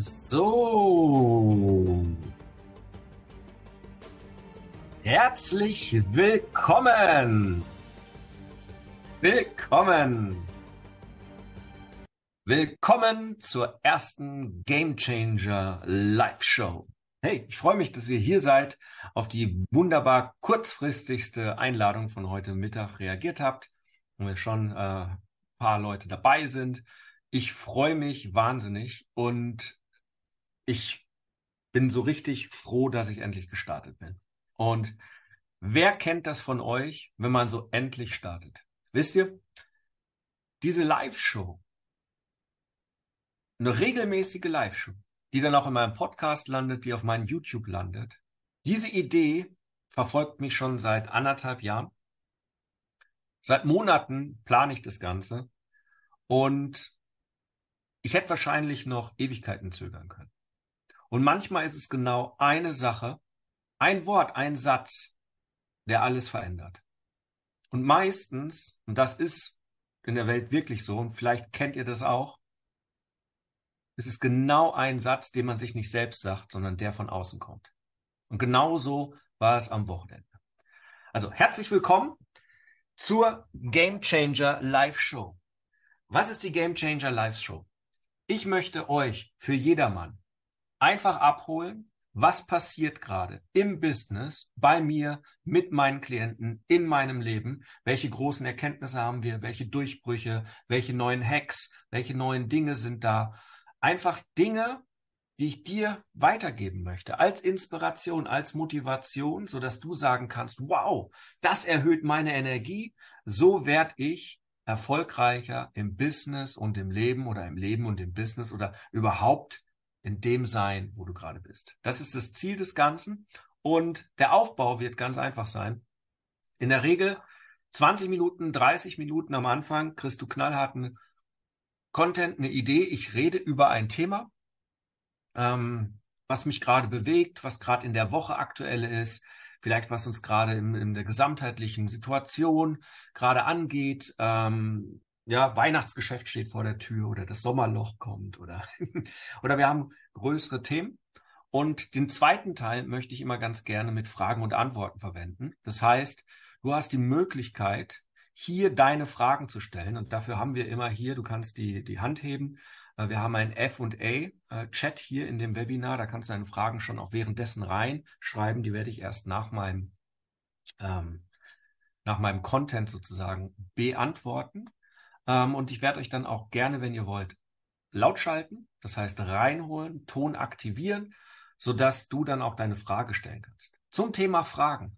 So. Herzlich willkommen. Willkommen. Willkommen zur ersten Game Changer Live Show. Hey, ich freue mich, dass ihr hier seid, auf die wunderbar kurzfristigste Einladung von heute Mittag reagiert habt und wir schon äh, ein paar Leute dabei sind. Ich freue mich wahnsinnig und ich bin so richtig froh, dass ich endlich gestartet bin. Und wer kennt das von euch, wenn man so endlich startet? Wisst ihr, diese Live-Show, eine regelmäßige Live-Show, die dann auch in meinem Podcast landet, die auf meinem YouTube landet. Diese Idee verfolgt mich schon seit anderthalb Jahren. Seit Monaten plane ich das Ganze und ich hätte wahrscheinlich noch Ewigkeiten zögern können. Und manchmal ist es genau eine Sache, ein Wort, ein Satz, der alles verändert. Und meistens, und das ist in der Welt wirklich so, und vielleicht kennt ihr das auch, es ist genau ein Satz, den man sich nicht selbst sagt, sondern der von außen kommt. Und genauso war es am Wochenende. Also herzlich willkommen zur Game Changer Live Show. Was ist die Game Changer Live Show? Ich möchte euch für jedermann einfach abholen, was passiert gerade im Business, bei mir, mit meinen Klienten, in meinem Leben, welche großen Erkenntnisse haben wir, welche Durchbrüche, welche neuen Hacks, welche neuen Dinge sind da? Einfach Dinge, die ich dir weitergeben möchte, als Inspiration, als Motivation, so dass du sagen kannst, wow, das erhöht meine Energie, so werde ich erfolgreicher im Business und im Leben oder im Leben und im Business oder überhaupt in dem sein, wo du gerade bist. Das ist das Ziel des Ganzen und der Aufbau wird ganz einfach sein. In der Regel 20 Minuten, 30 Minuten am Anfang kriegst du knallharten Content, eine Idee, ich rede über ein Thema, ähm, was mich gerade bewegt, was gerade in der Woche aktuell ist, vielleicht was uns gerade in, in der gesamtheitlichen Situation gerade angeht. Ähm, ja, Weihnachtsgeschäft steht vor der Tür oder das Sommerloch kommt oder, oder wir haben größere Themen. Und den zweiten Teil möchte ich immer ganz gerne mit Fragen und Antworten verwenden. Das heißt, du hast die Möglichkeit, hier deine Fragen zu stellen. Und dafür haben wir immer hier, du kannst die, die Hand heben. Äh, wir haben einen F&A-Chat äh, hier in dem Webinar. Da kannst du deine Fragen schon auch währenddessen reinschreiben. Die werde ich erst nach meinem, ähm, nach meinem Content sozusagen beantworten. Ähm, und ich werde euch dann auch gerne, wenn ihr wollt, laut schalten. Das heißt reinholen, Ton aktivieren, sodass du dann auch deine Frage stellen kannst. Zum Thema Fragen.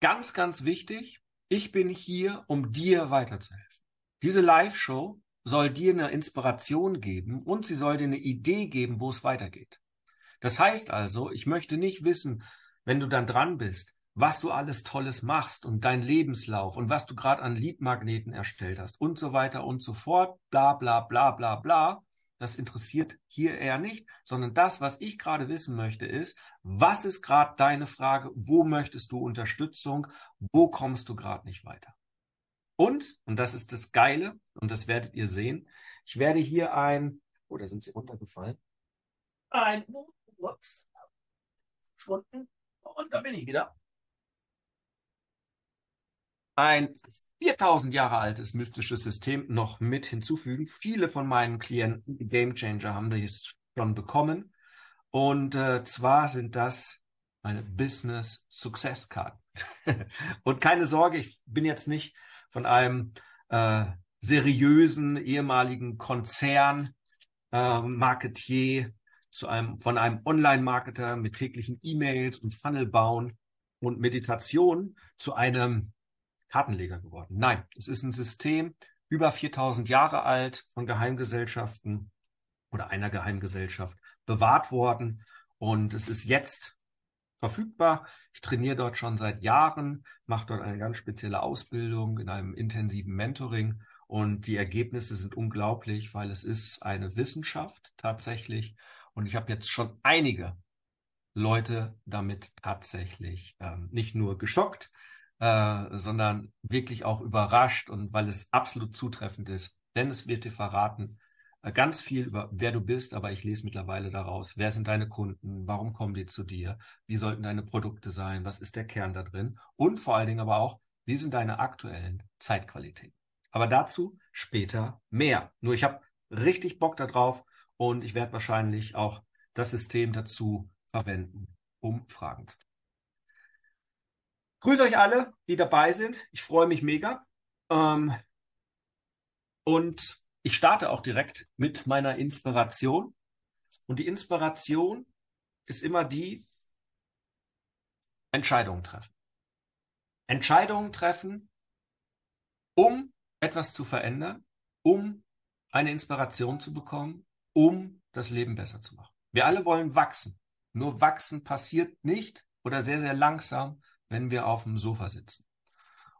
Ganz, ganz wichtig, ich bin hier, um dir weiterzuhelfen. Diese Live-Show soll dir eine Inspiration geben und sie soll dir eine Idee geben, wo es weitergeht. Das heißt also, ich möchte nicht wissen, wenn du dann dran bist, was du alles Tolles machst und dein Lebenslauf und was du gerade an Leadmagneten erstellt hast und so weiter und so fort, bla bla bla bla bla, das interessiert hier eher nicht, sondern das, was ich gerade wissen möchte, ist, was ist gerade deine Frage? Wo möchtest du Unterstützung? Wo kommst du gerade nicht weiter? Und, und das ist das Geile, und das werdet ihr sehen, ich werde hier ein, oh, sind sie runtergefallen, ein, ups, Stunden, und da bin ich wieder. Ein 4000 Jahre altes mystisches System noch mit hinzufügen. Viele von meinen Klienten, die Game Changer, haben das schon bekommen. Und äh, zwar sind das meine Business Success Karten. und keine Sorge, ich bin jetzt nicht von einem äh, seriösen ehemaligen Konzern äh, Marketier zu einem von einem Online-Marketer mit täglichen E-Mails und Funnel bauen und Meditation zu einem Kartenleger geworden. Nein, es ist ein System über 4000 Jahre alt von Geheimgesellschaften oder einer Geheimgesellschaft bewahrt worden und es ist jetzt verfügbar. Ich trainiere dort schon seit Jahren, mache dort eine ganz spezielle Ausbildung in einem intensiven Mentoring und die Ergebnisse sind unglaublich, weil es ist eine Wissenschaft tatsächlich und ich habe jetzt schon einige Leute damit tatsächlich ähm, nicht nur geschockt, äh, sondern wirklich auch überrascht und weil es absolut zutreffend ist. Denn es wird dir verraten, äh, ganz viel über wer du bist, aber ich lese mittlerweile daraus, wer sind deine Kunden, warum kommen die zu dir, wie sollten deine Produkte sein, was ist der Kern da drin und vor allen Dingen aber auch, wie sind deine aktuellen Zeitqualitäten. Aber dazu später mehr. Nur ich habe richtig Bock darauf und ich werde wahrscheinlich auch das System dazu verwenden, um Fragen zu Grüße euch alle, die dabei sind. Ich freue mich mega. Ähm, und ich starte auch direkt mit meiner Inspiration. Und die Inspiration ist immer die Entscheidungen treffen. Entscheidungen treffen, um etwas zu verändern, um eine Inspiration zu bekommen, um das Leben besser zu machen. Wir alle wollen wachsen. Nur wachsen passiert nicht oder sehr, sehr langsam, wenn wir auf dem Sofa sitzen.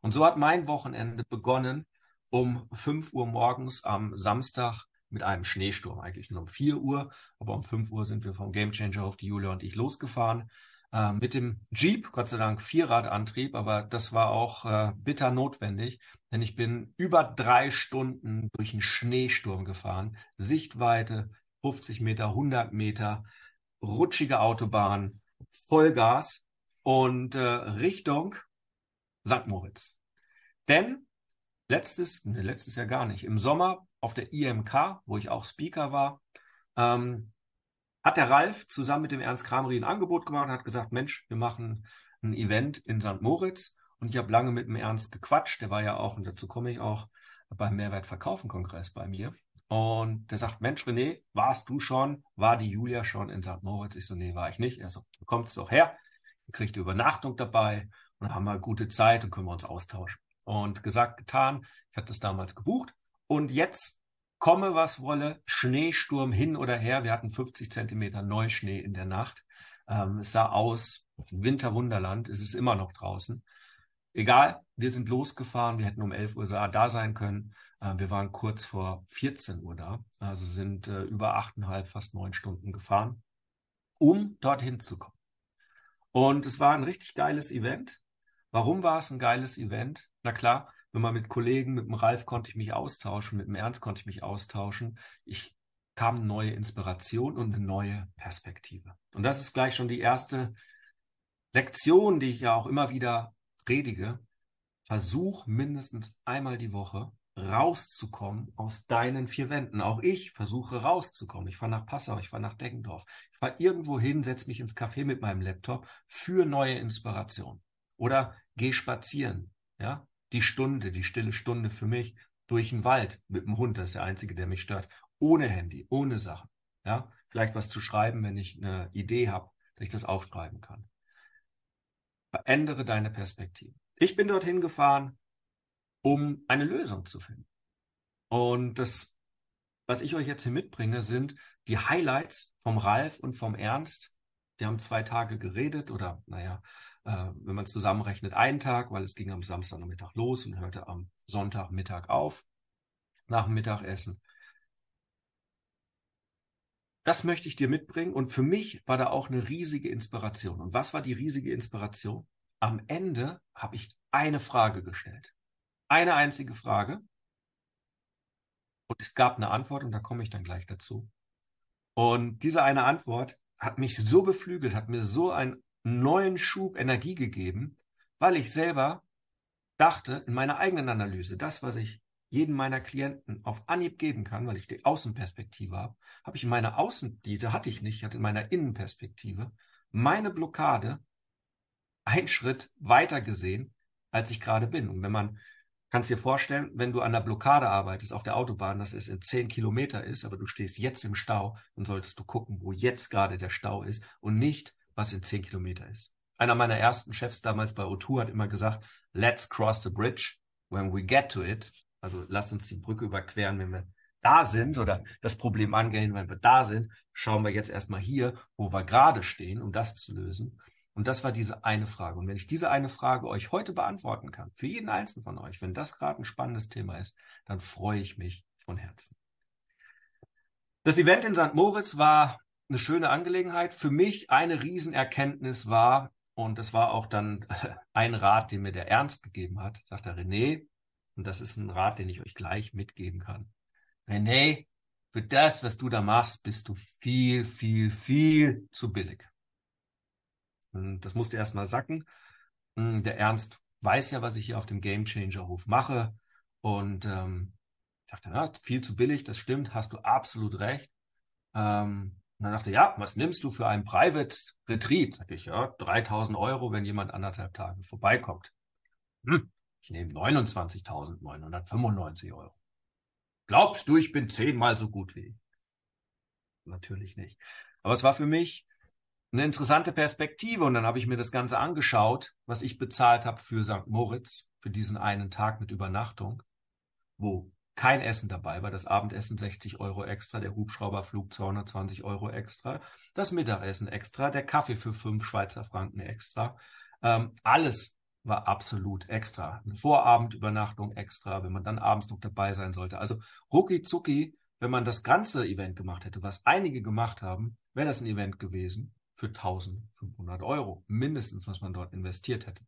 Und so hat mein Wochenende begonnen, um 5 Uhr morgens am Samstag mit einem Schneesturm, eigentlich nur um 4 Uhr, aber um 5 Uhr sind wir vom Gamechanger auf die Julia und ich losgefahren. Äh, mit dem Jeep, Gott sei Dank Vierradantrieb, aber das war auch äh, bitter notwendig, denn ich bin über drei Stunden durch einen Schneesturm gefahren. Sichtweite 50 Meter, 100 Meter, rutschige Autobahn, Vollgas und äh, Richtung St. Moritz. Denn letztes, ne, letztes Jahr gar nicht, im Sommer auf der IMK, wo ich auch Speaker war, ähm, hat der Ralf zusammen mit dem Ernst Krameri ein Angebot gemacht und hat gesagt, Mensch, wir machen ein Event in St. Moritz. Und ich habe lange mit dem Ernst gequatscht. Der war ja auch, und dazu komme ich auch, beim Mehrwertverkaufen-Kongress bei mir. Und der sagt, Mensch, René, warst du schon? War die Julia schon in St. Moritz? Ich so, nee, war ich nicht. Er so, kommst doch her. Ihr kriegt Übernachtung dabei und haben wir gute Zeit und können wir uns austauschen. Und gesagt, getan. Ich hatte das damals gebucht. Und jetzt komme, was wolle, Schneesturm hin oder her. Wir hatten 50 Zentimeter Neuschnee in der Nacht. Ähm, es sah aus, Winterwunderland. Es ist immer noch draußen. Egal, wir sind losgefahren. Wir hätten um 11 Uhr da sein können. Äh, wir waren kurz vor 14 Uhr da. Also sind äh, über achteinhalb, fast neun Stunden gefahren, um dorthin zu kommen. Und es war ein richtig geiles Event. Warum war es ein geiles Event? Na klar, wenn man mit Kollegen, mit dem Ralf konnte ich mich austauschen, mit dem Ernst konnte ich mich austauschen. Ich kam neue Inspiration und eine neue Perspektive. Und das ist gleich schon die erste Lektion, die ich ja auch immer wieder predige. Versuch mindestens einmal die Woche rauszukommen aus deinen vier Wänden. Auch ich versuche rauszukommen. Ich fahre nach Passau, ich fahre nach Deggendorf. Ich fahre irgendwo hin, setze mich ins Café mit meinem Laptop für neue Inspiration. Oder geh spazieren. Ja, die Stunde, die stille Stunde für mich durch den Wald mit dem Hund. Das ist der einzige, der mich stört. Ohne Handy, ohne Sachen. Ja, vielleicht was zu schreiben, wenn ich eine Idee habe, dass ich das aufschreiben kann. Verändere deine Perspektive. Ich bin dorthin gefahren, um eine Lösung zu finden. Und das, was ich euch jetzt hier mitbringe, sind die Highlights vom Ralf und vom Ernst. Die haben zwei Tage geredet oder, naja, äh, wenn man zusammenrechnet, einen Tag, weil es ging am Samstagnachmittag los und hörte am Sonntagmittag auf, nach dem Mittagessen. Das möchte ich dir mitbringen und für mich war da auch eine riesige Inspiration. Und was war die riesige Inspiration? Am Ende habe ich eine Frage gestellt eine einzige Frage. Und es gab eine Antwort und da komme ich dann gleich dazu. Und diese eine Antwort hat mich so beflügelt, hat mir so einen neuen Schub Energie gegeben, weil ich selber dachte in meiner eigenen Analyse, das, was ich jedem meiner Klienten auf Anhieb geben kann, weil ich die Außenperspektive habe, habe ich in meiner Außen, diese hatte ich nicht, ich hatte in meiner Innenperspektive meine Blockade einen Schritt weiter gesehen, als ich gerade bin. Und wenn man Kannst dir vorstellen, wenn du an der Blockade arbeitest auf der Autobahn, dass es in zehn Kilometer ist, aber du stehst jetzt im Stau, dann solltest du gucken, wo jetzt gerade der Stau ist und nicht, was in zehn Kilometer ist. Einer meiner ersten Chefs damals bei O2 hat immer gesagt, let's cross the bridge when we get to it. Also lass uns die Brücke überqueren, wenn wir da sind oder das Problem angehen, wenn wir da sind. Schauen wir jetzt erstmal hier, wo wir gerade stehen, um das zu lösen. Und das war diese eine Frage. Und wenn ich diese eine Frage euch heute beantworten kann, für jeden einzelnen von euch, wenn das gerade ein spannendes Thema ist, dann freue ich mich von Herzen. Das Event in St. Moritz war eine schöne Angelegenheit. Für mich eine Riesenerkenntnis war, und das war auch dann ein Rat, den mir der Ernst gegeben hat, sagt der René, und das ist ein Rat, den ich euch gleich mitgeben kann. René, für das, was du da machst, bist du viel, viel, viel zu billig. Und das musste erst mal sacken. Hm, der Ernst weiß ja, was ich hier auf dem Game Changer Hof mache. Und ähm, ich dachte, na, viel zu billig, das stimmt, hast du absolut recht. Ähm, dann dachte ja, was nimmst du für ein Private Retreat? Sag ich, ja, 3000 Euro, wenn jemand anderthalb Tage vorbeikommt. Hm, ich nehme 29.995 Euro. Glaubst du, ich bin zehnmal so gut wie ich? Natürlich nicht. Aber es war für mich eine interessante Perspektive und dann habe ich mir das Ganze angeschaut, was ich bezahlt habe für St. Moritz, für diesen einen Tag mit Übernachtung, wo kein Essen dabei war, das Abendessen 60 Euro extra, der Hubschrauberflug 220 Euro extra, das Mittagessen extra, der Kaffee für fünf Schweizer Franken extra. Ähm, alles war absolut extra. Eine Vorabendübernachtung extra, wenn man dann abends noch dabei sein sollte. Also rucki zucki, wenn man das ganze Event gemacht hätte, was einige gemacht haben, wäre das ein Event gewesen für 1500 Euro. Mindestens, was man dort investiert hätte.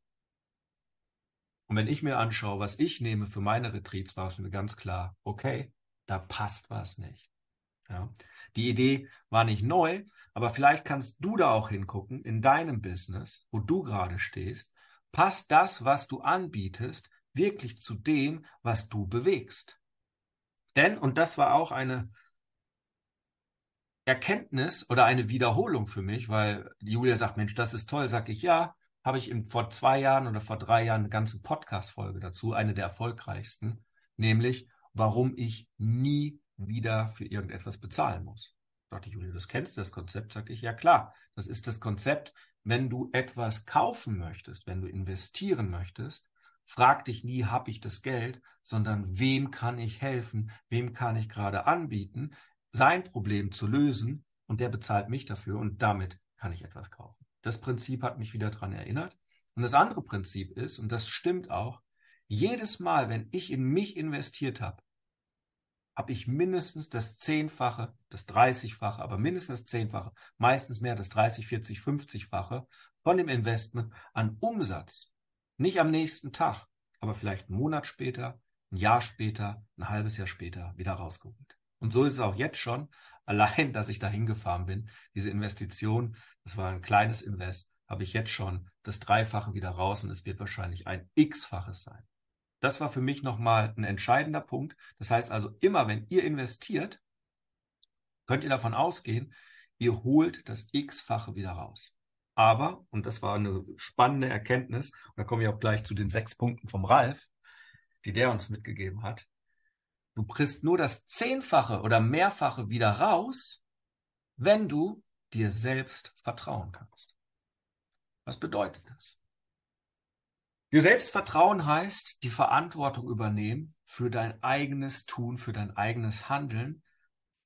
Und wenn ich mir anschaue, was ich nehme für meine Retreats, war es mir ganz klar, okay, da passt was nicht. Ja. Die Idee war nicht neu, aber vielleicht kannst du da auch hingucken in deinem Business, wo du gerade stehst Passt das, was du anbietest, wirklich zu dem, was du bewegst? Denn, und das war auch eine Erkenntnis oder eine Wiederholung für mich, weil Julia sagt, Mensch, das ist toll, sag ich ja, habe ich im, vor zwei Jahren oder vor drei Jahren eine ganze Podcast-Folge dazu, eine der erfolgreichsten, nämlich, warum ich nie wieder für irgendetwas bezahlen muss. Sagte Julia, das kennst du, das Konzept, sag ich, ja klar, das ist das Konzept, wenn du etwas kaufen möchtest, wenn du investieren möchtest, frag dich nie, habe ich das Geld, sondern wem kann ich helfen, wem kann ich gerade anbieten, sein Problem zu lösen und der bezahlt mich dafür und damit kann ich etwas kaufen. Das Prinzip hat mich wieder daran erinnert. Und das andere Prinzip ist, und das stimmt auch, jedes Mal, wenn ich in mich investiert habe, habe ich mindestens das Zehnfache, das Dreißigfache, aber mindestens das Zehnfache, meistens mehr das 30, 40, 50-fache von dem Investment an Umsatz. Nicht am nächsten Tag, aber vielleicht einen Monat später, ein Jahr später, ein halbes Jahr später wieder rausgeholt. Und so ist es auch jetzt schon. Allein, dass ich da hingefahren bin, diese Investition, das war ein kleines Invest, habe ich jetzt schon das Dreifache wieder raus und es wird wahrscheinlich ein X-faches sein. Das war für mich nochmal ein entscheidender Punkt. Das heißt also, immer wenn ihr investiert, könnt ihr davon ausgehen, ihr holt das X-fache wieder raus. Aber, und das war eine spannende Erkenntnis, da komme ich auch gleich zu den sechs Punkten vom Ralf, die der uns mitgegeben hat. Du kriegst nur das Zehnfache oder Mehrfache wieder raus, wenn du dir selbst vertrauen kannst. Was bedeutet das? Dir selbst vertrauen heißt, die Verantwortung übernehmen für dein eigenes Tun, für dein eigenes Handeln,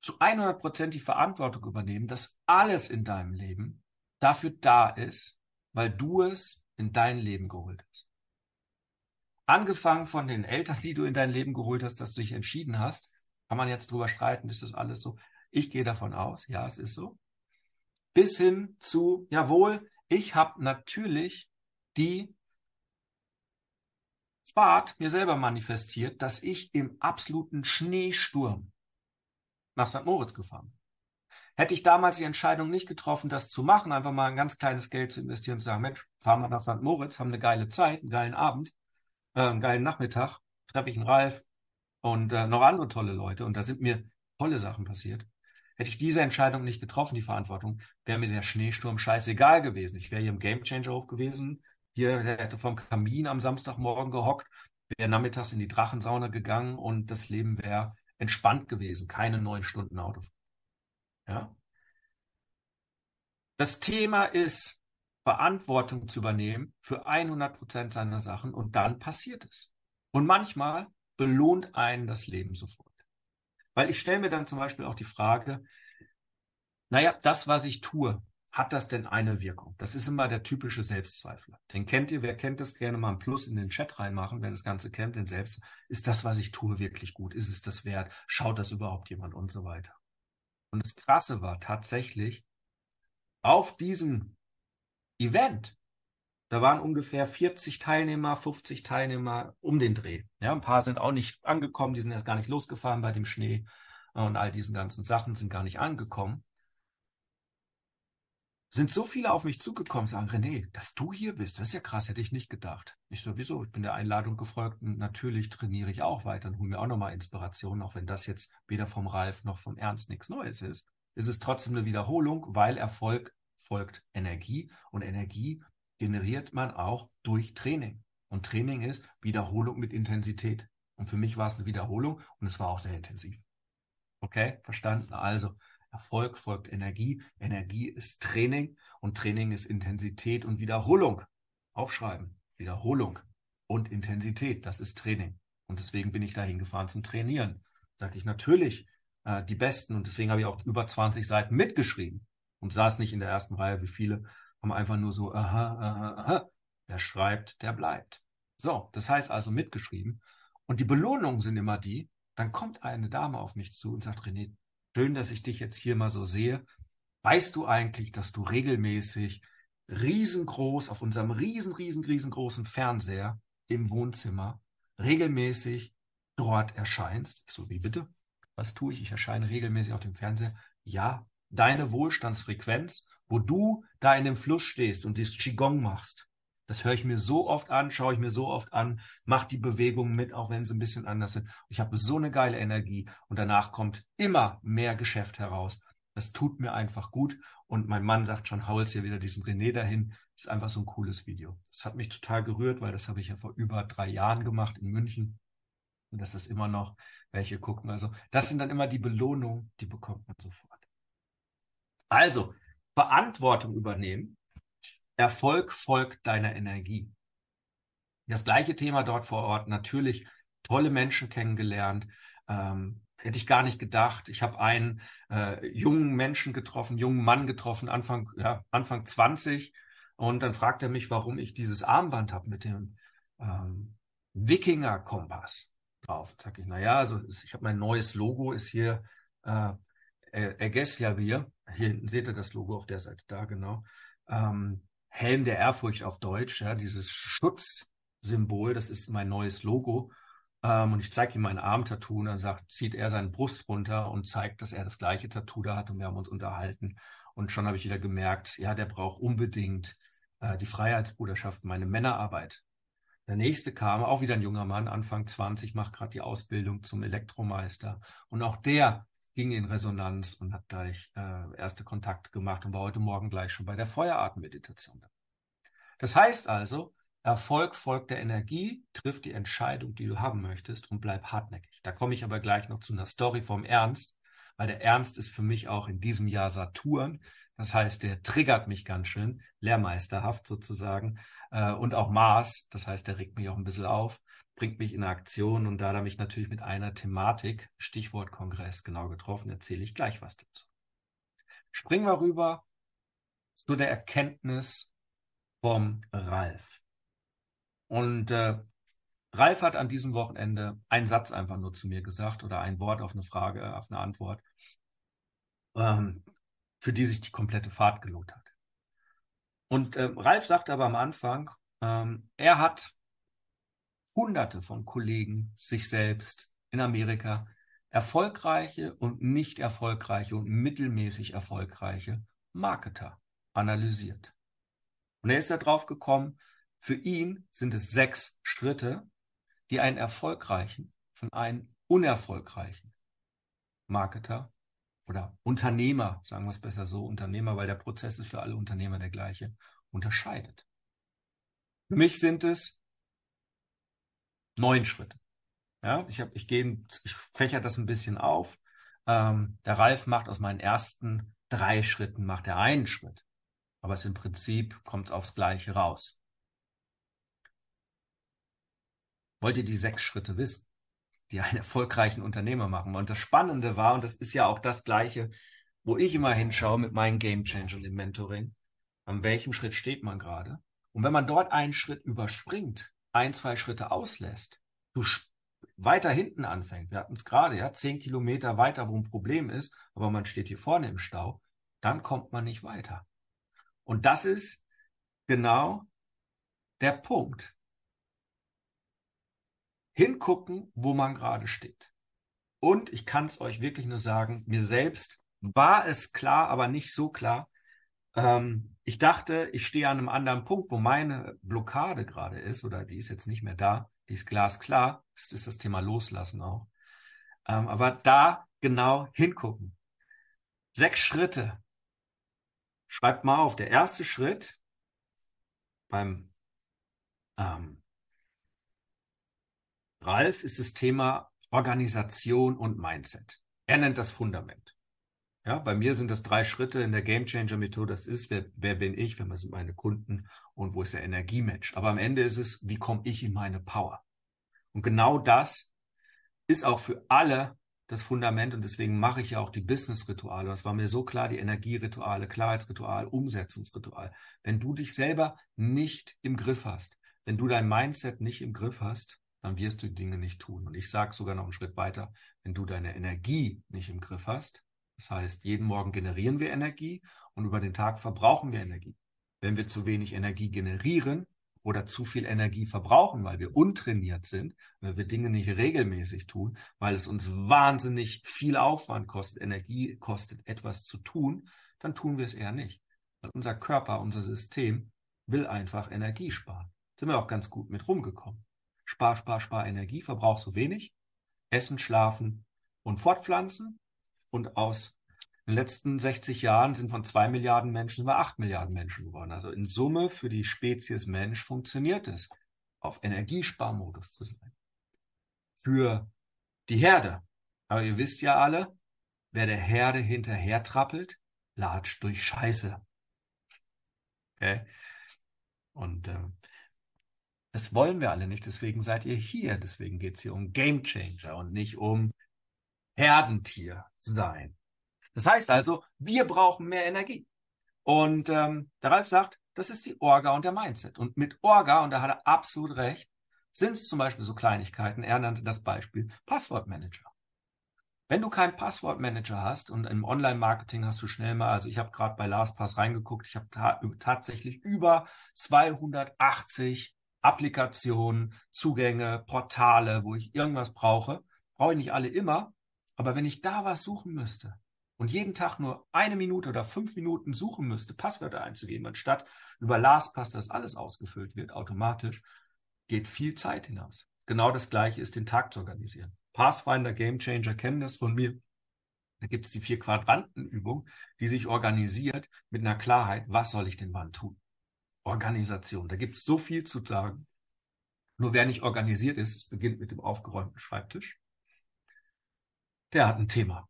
zu 100 Prozent die Verantwortung übernehmen, dass alles in deinem Leben dafür da ist, weil du es in dein Leben geholt hast. Angefangen von den Eltern, die du in dein Leben geholt hast, dass du dich entschieden hast, kann man jetzt drüber streiten, ist das alles so? Ich gehe davon aus, ja, es ist so. Bis hin zu, jawohl, ich habe natürlich die Fahrt mir selber manifestiert, dass ich im absoluten Schneesturm nach St. Moritz gefahren bin. Hätte ich damals die Entscheidung nicht getroffen, das zu machen, einfach mal ein ganz kleines Geld zu investieren und zu sagen, Mensch, fahren wir nach St. Moritz, haben eine geile Zeit, einen geilen Abend, äh, einen geilen Nachmittag, treffe ich einen Ralf und äh, noch andere tolle Leute und da sind mir tolle Sachen passiert. Hätte ich diese Entscheidung nicht getroffen, die Verantwortung, wäre mir der Schneesturm scheißegal gewesen. Ich wäre hier im Game Changer gewesen, hier, hätte vom Kamin am Samstagmorgen gehockt, wäre nachmittags in die Drachensauna gegangen und das Leben wäre entspannt gewesen, keine neun Stunden Auto. Ja. Das Thema ist, Verantwortung zu übernehmen für 100 Prozent seiner Sachen und dann passiert es. Und manchmal belohnt einen das Leben sofort. Weil ich stelle mir dann zum Beispiel auch die Frage, naja, das, was ich tue, hat das denn eine Wirkung? Das ist immer der typische Selbstzweifler. Den kennt ihr, wer kennt das? Gerne mal ein Plus in den Chat reinmachen, wer das Ganze kennt, den Selbst. Ist das, was ich tue, wirklich gut? Ist es das wert? Schaut das überhaupt jemand und so weiter? Und das Krasse war tatsächlich, auf diesem Event, da waren ungefähr 40 Teilnehmer, 50 Teilnehmer um den Dreh. Ja, ein paar sind auch nicht angekommen, die sind erst gar nicht losgefahren bei dem Schnee. und all diesen ganzen Sachen sind gar nicht angekommen, sind so viele auf mich zugekommen, sagen, René, dass du hier bist, das ist ja krass, hätte ich nicht gedacht. Ich sowieso, ich bin der Einladung gefolgt und natürlich trainiere ich auch weiter und hole mir auch nochmal Inspiration, auch wenn das jetzt weder vom Ralf noch vom Ernst nichts Neues ist. Ist es trotzdem eine Wiederholung, weil Erfolg folgt Energie und Energie generiert man auch durch Training. Und Training ist Wiederholung mit Intensität. Und für mich war es eine Wiederholung und es war auch sehr intensiv. Okay, verstanden? Also, Erfolg folgt Energie. Energie ist Training und Training ist Intensität und Wiederholung. Aufschreiben. Wiederholung und Intensität. Das ist Training. Und deswegen bin ich dahin gefahren zum Trainieren. Sage ich natürlich äh, die Besten und deswegen habe ich auch über 20 Seiten mitgeschrieben und saß nicht in der ersten Reihe, wie viele haben einfach nur so, aha, aha, aha. Wer schreibt, der bleibt. So, das heißt also mitgeschrieben. Und die Belohnungen sind immer die, dann kommt eine Dame auf mich zu und sagt, René, Schön, dass ich dich jetzt hier mal so sehe. Weißt du eigentlich, dass du regelmäßig riesengroß auf unserem riesen, riesen, riesengroßen Fernseher im Wohnzimmer regelmäßig dort erscheinst? Ich so, wie bitte? Was tue ich? Ich erscheine regelmäßig auf dem Fernseher. Ja, deine Wohlstandsfrequenz, wo du da in dem Fluss stehst und dieses Qigong machst. Das höre ich mir so oft an, schaue ich mir so oft an, mache die Bewegungen mit, auch wenn sie ein bisschen anders sind. Ich habe so eine geile Energie und danach kommt immer mehr Geschäft heraus. Das tut mir einfach gut. Und mein Mann sagt schon, hau jetzt hier wieder diesen René dahin. Das ist einfach so ein cooles Video. Das hat mich total gerührt, weil das habe ich ja vor über drei Jahren gemacht in München. Und das ist immer noch welche gucken. Also das sind dann immer die Belohnungen, die bekommt man sofort. Also Verantwortung übernehmen Erfolg folgt deiner Energie. Das gleiche Thema dort vor Ort. Natürlich tolle Menschen kennengelernt. Ähm, hätte ich gar nicht gedacht. Ich habe einen äh, jungen Menschen getroffen, jungen Mann getroffen, Anfang, ja, Anfang 20. Und dann fragt er mich, warum ich dieses Armband habe mit dem ähm, Wikinger-Kompass drauf. Sag ich, naja, also ich habe mein neues Logo, ist hier äh, Ergessia Hier seht ihr das Logo auf der Seite, da genau. Ähm, Helm der Ehrfurcht auf Deutsch, ja, dieses Schutzsymbol, das ist mein neues Logo. Ähm, und ich zeige ihm mein Arm-Tattoo und dann sagt, zieht er seine Brust runter und zeigt, dass er das gleiche Tattoo da hat und wir haben uns unterhalten. Und schon habe ich wieder gemerkt, ja, der braucht unbedingt äh, die Freiheitsbruderschaft, meine Männerarbeit. Der nächste kam, auch wieder ein junger Mann, Anfang 20, macht gerade die Ausbildung zum Elektromeister. Und auch der ging in Resonanz und hat gleich äh, erste Kontakte gemacht und war heute Morgen gleich schon bei der Feueratemeditation. Das heißt also, Erfolg folgt der Energie, trifft die Entscheidung, die du haben möchtest und bleib hartnäckig. Da komme ich aber gleich noch zu einer Story vom Ernst, weil der Ernst ist für mich auch in diesem Jahr Saturn. Das heißt, der triggert mich ganz schön, lehrmeisterhaft sozusagen. Äh, und auch Mars, das heißt, der regt mich auch ein bisschen auf bringt mich in Aktion und da er mich natürlich mit einer Thematik, Stichwort Kongress, genau getroffen, erzähle ich gleich was dazu. Springen wir rüber zu der Erkenntnis vom Ralf. Und äh, Ralf hat an diesem Wochenende einen Satz einfach nur zu mir gesagt oder ein Wort auf eine Frage, auf eine Antwort, ähm, für die sich die komplette Fahrt gelohnt hat. Und äh, Ralf sagte aber am Anfang, ähm, er hat hunderte von Kollegen, sich selbst in Amerika, erfolgreiche und nicht erfolgreiche und mittelmäßig erfolgreiche Marketer analysiert. Und er ist da drauf gekommen, für ihn sind es sechs Schritte, die einen erfolgreichen von einem unerfolgreichen Marketer oder Unternehmer, sagen wir es besser so, Unternehmer, weil der Prozess ist für alle Unternehmer der gleiche, unterscheidet. Für mich sind es neun Schritte. Ja, ich habe, ich gehe, ich fächer das ein bisschen auf. Ähm, der Ralf macht aus meinen ersten drei Schritten macht er einen Schritt, aber es im Prinzip kommt es aufs Gleiche raus. Wollt ihr die sechs Schritte wissen, die einen erfolgreichen Unternehmer machen? Und das Spannende war, und das ist ja auch das Gleiche, wo ich immer hinschaue mit meinen Game Changern im Mentoring, an welchem Schritt steht man gerade? Und wenn man dort einen Schritt überspringt, ein, zwei Schritte auslässt, du weiter hinten anfängt, wir hatten es gerade, ja, zehn Kilometer weiter, wo ein Problem ist, aber man steht hier vorne im Stau, dann kommt man nicht weiter. Und das ist genau der Punkt. Hingucken, wo man gerade steht. Und ich kann es euch wirklich nur sagen, mir selbst war es klar, aber nicht so klar. Ähm, ich dachte, ich stehe an einem anderen Punkt, wo meine Blockade gerade ist, oder die ist jetzt nicht mehr da, die ist glasklar. Das ist das Thema Loslassen auch. Ähm, aber da genau hingucken. Sechs Schritte. Schreibt mal auf. Der erste Schritt beim ähm, Ralf ist das Thema Organisation und Mindset. Er nennt das Fundament. Ja, bei mir sind das drei Schritte in der Game Changer Methode. Das ist, wer, wer bin ich, wer sind meine Kunden und wo ist der Energiematch. Aber am Ende ist es, wie komme ich in meine Power? Und genau das ist auch für alle das Fundament und deswegen mache ich ja auch die Business-Rituale. Das war mir so klar, die Energierituale, Klarheitsritual, Umsetzungsritual. Wenn du dich selber nicht im Griff hast, wenn du dein Mindset nicht im Griff hast, dann wirst du die Dinge nicht tun. Und ich sage sogar noch einen Schritt weiter, wenn du deine Energie nicht im Griff hast, das heißt, jeden Morgen generieren wir Energie und über den Tag verbrauchen wir Energie. Wenn wir zu wenig Energie generieren oder zu viel Energie verbrauchen, weil wir untrainiert sind, weil wir Dinge nicht regelmäßig tun, weil es uns wahnsinnig viel Aufwand kostet, Energie kostet, etwas zu tun, dann tun wir es eher nicht. Weil unser Körper, unser System will einfach Energie sparen. Sind wir auch ganz gut mit rumgekommen. Spar, spar, spar Energie, verbrauch so wenig. Essen, schlafen und fortpflanzen. Und aus den letzten 60 Jahren sind von zwei Milliarden Menschen über acht Milliarden Menschen geworden. Also in Summe für die Spezies Mensch funktioniert es, auf Energiesparmodus zu sein. Für die Herde. Aber ihr wisst ja alle, wer der Herde hinterher trappelt, latscht durch Scheiße. Okay? Und äh, das wollen wir alle nicht, deswegen seid ihr hier. Deswegen geht es hier um Game Changer und nicht um Herdentier sein. Das heißt also, wir brauchen mehr Energie. Und ähm, der Ralf sagt, das ist die Orga und der Mindset. Und mit Orga, und da hat er absolut recht, sind es zum Beispiel so Kleinigkeiten. Er nannte das Beispiel Passwortmanager. Wenn du keinen Passwortmanager hast und im Online-Marketing hast du schnell mal, also ich habe gerade bei LastPass reingeguckt, ich habe ta tatsächlich über 280 Applikationen, Zugänge, Portale, wo ich irgendwas brauche. Brauche ich nicht alle immer, aber wenn ich da was suchen müsste und jeden Tag nur eine Minute oder fünf Minuten suchen müsste, Passwörter einzugeben, anstatt über LastPass das alles ausgefüllt wird automatisch, geht viel Zeit hinaus. Genau das gleiche ist, den Tag zu organisieren. Pathfinder Game Changer kennen das von mir. Da gibt es die vier Quadrantenübung, die sich organisiert mit einer Klarheit, was soll ich denn wann tun? Organisation. Da gibt es so viel zu sagen. Nur wer nicht organisiert ist, es beginnt mit dem aufgeräumten Schreibtisch, der hat ein Thema.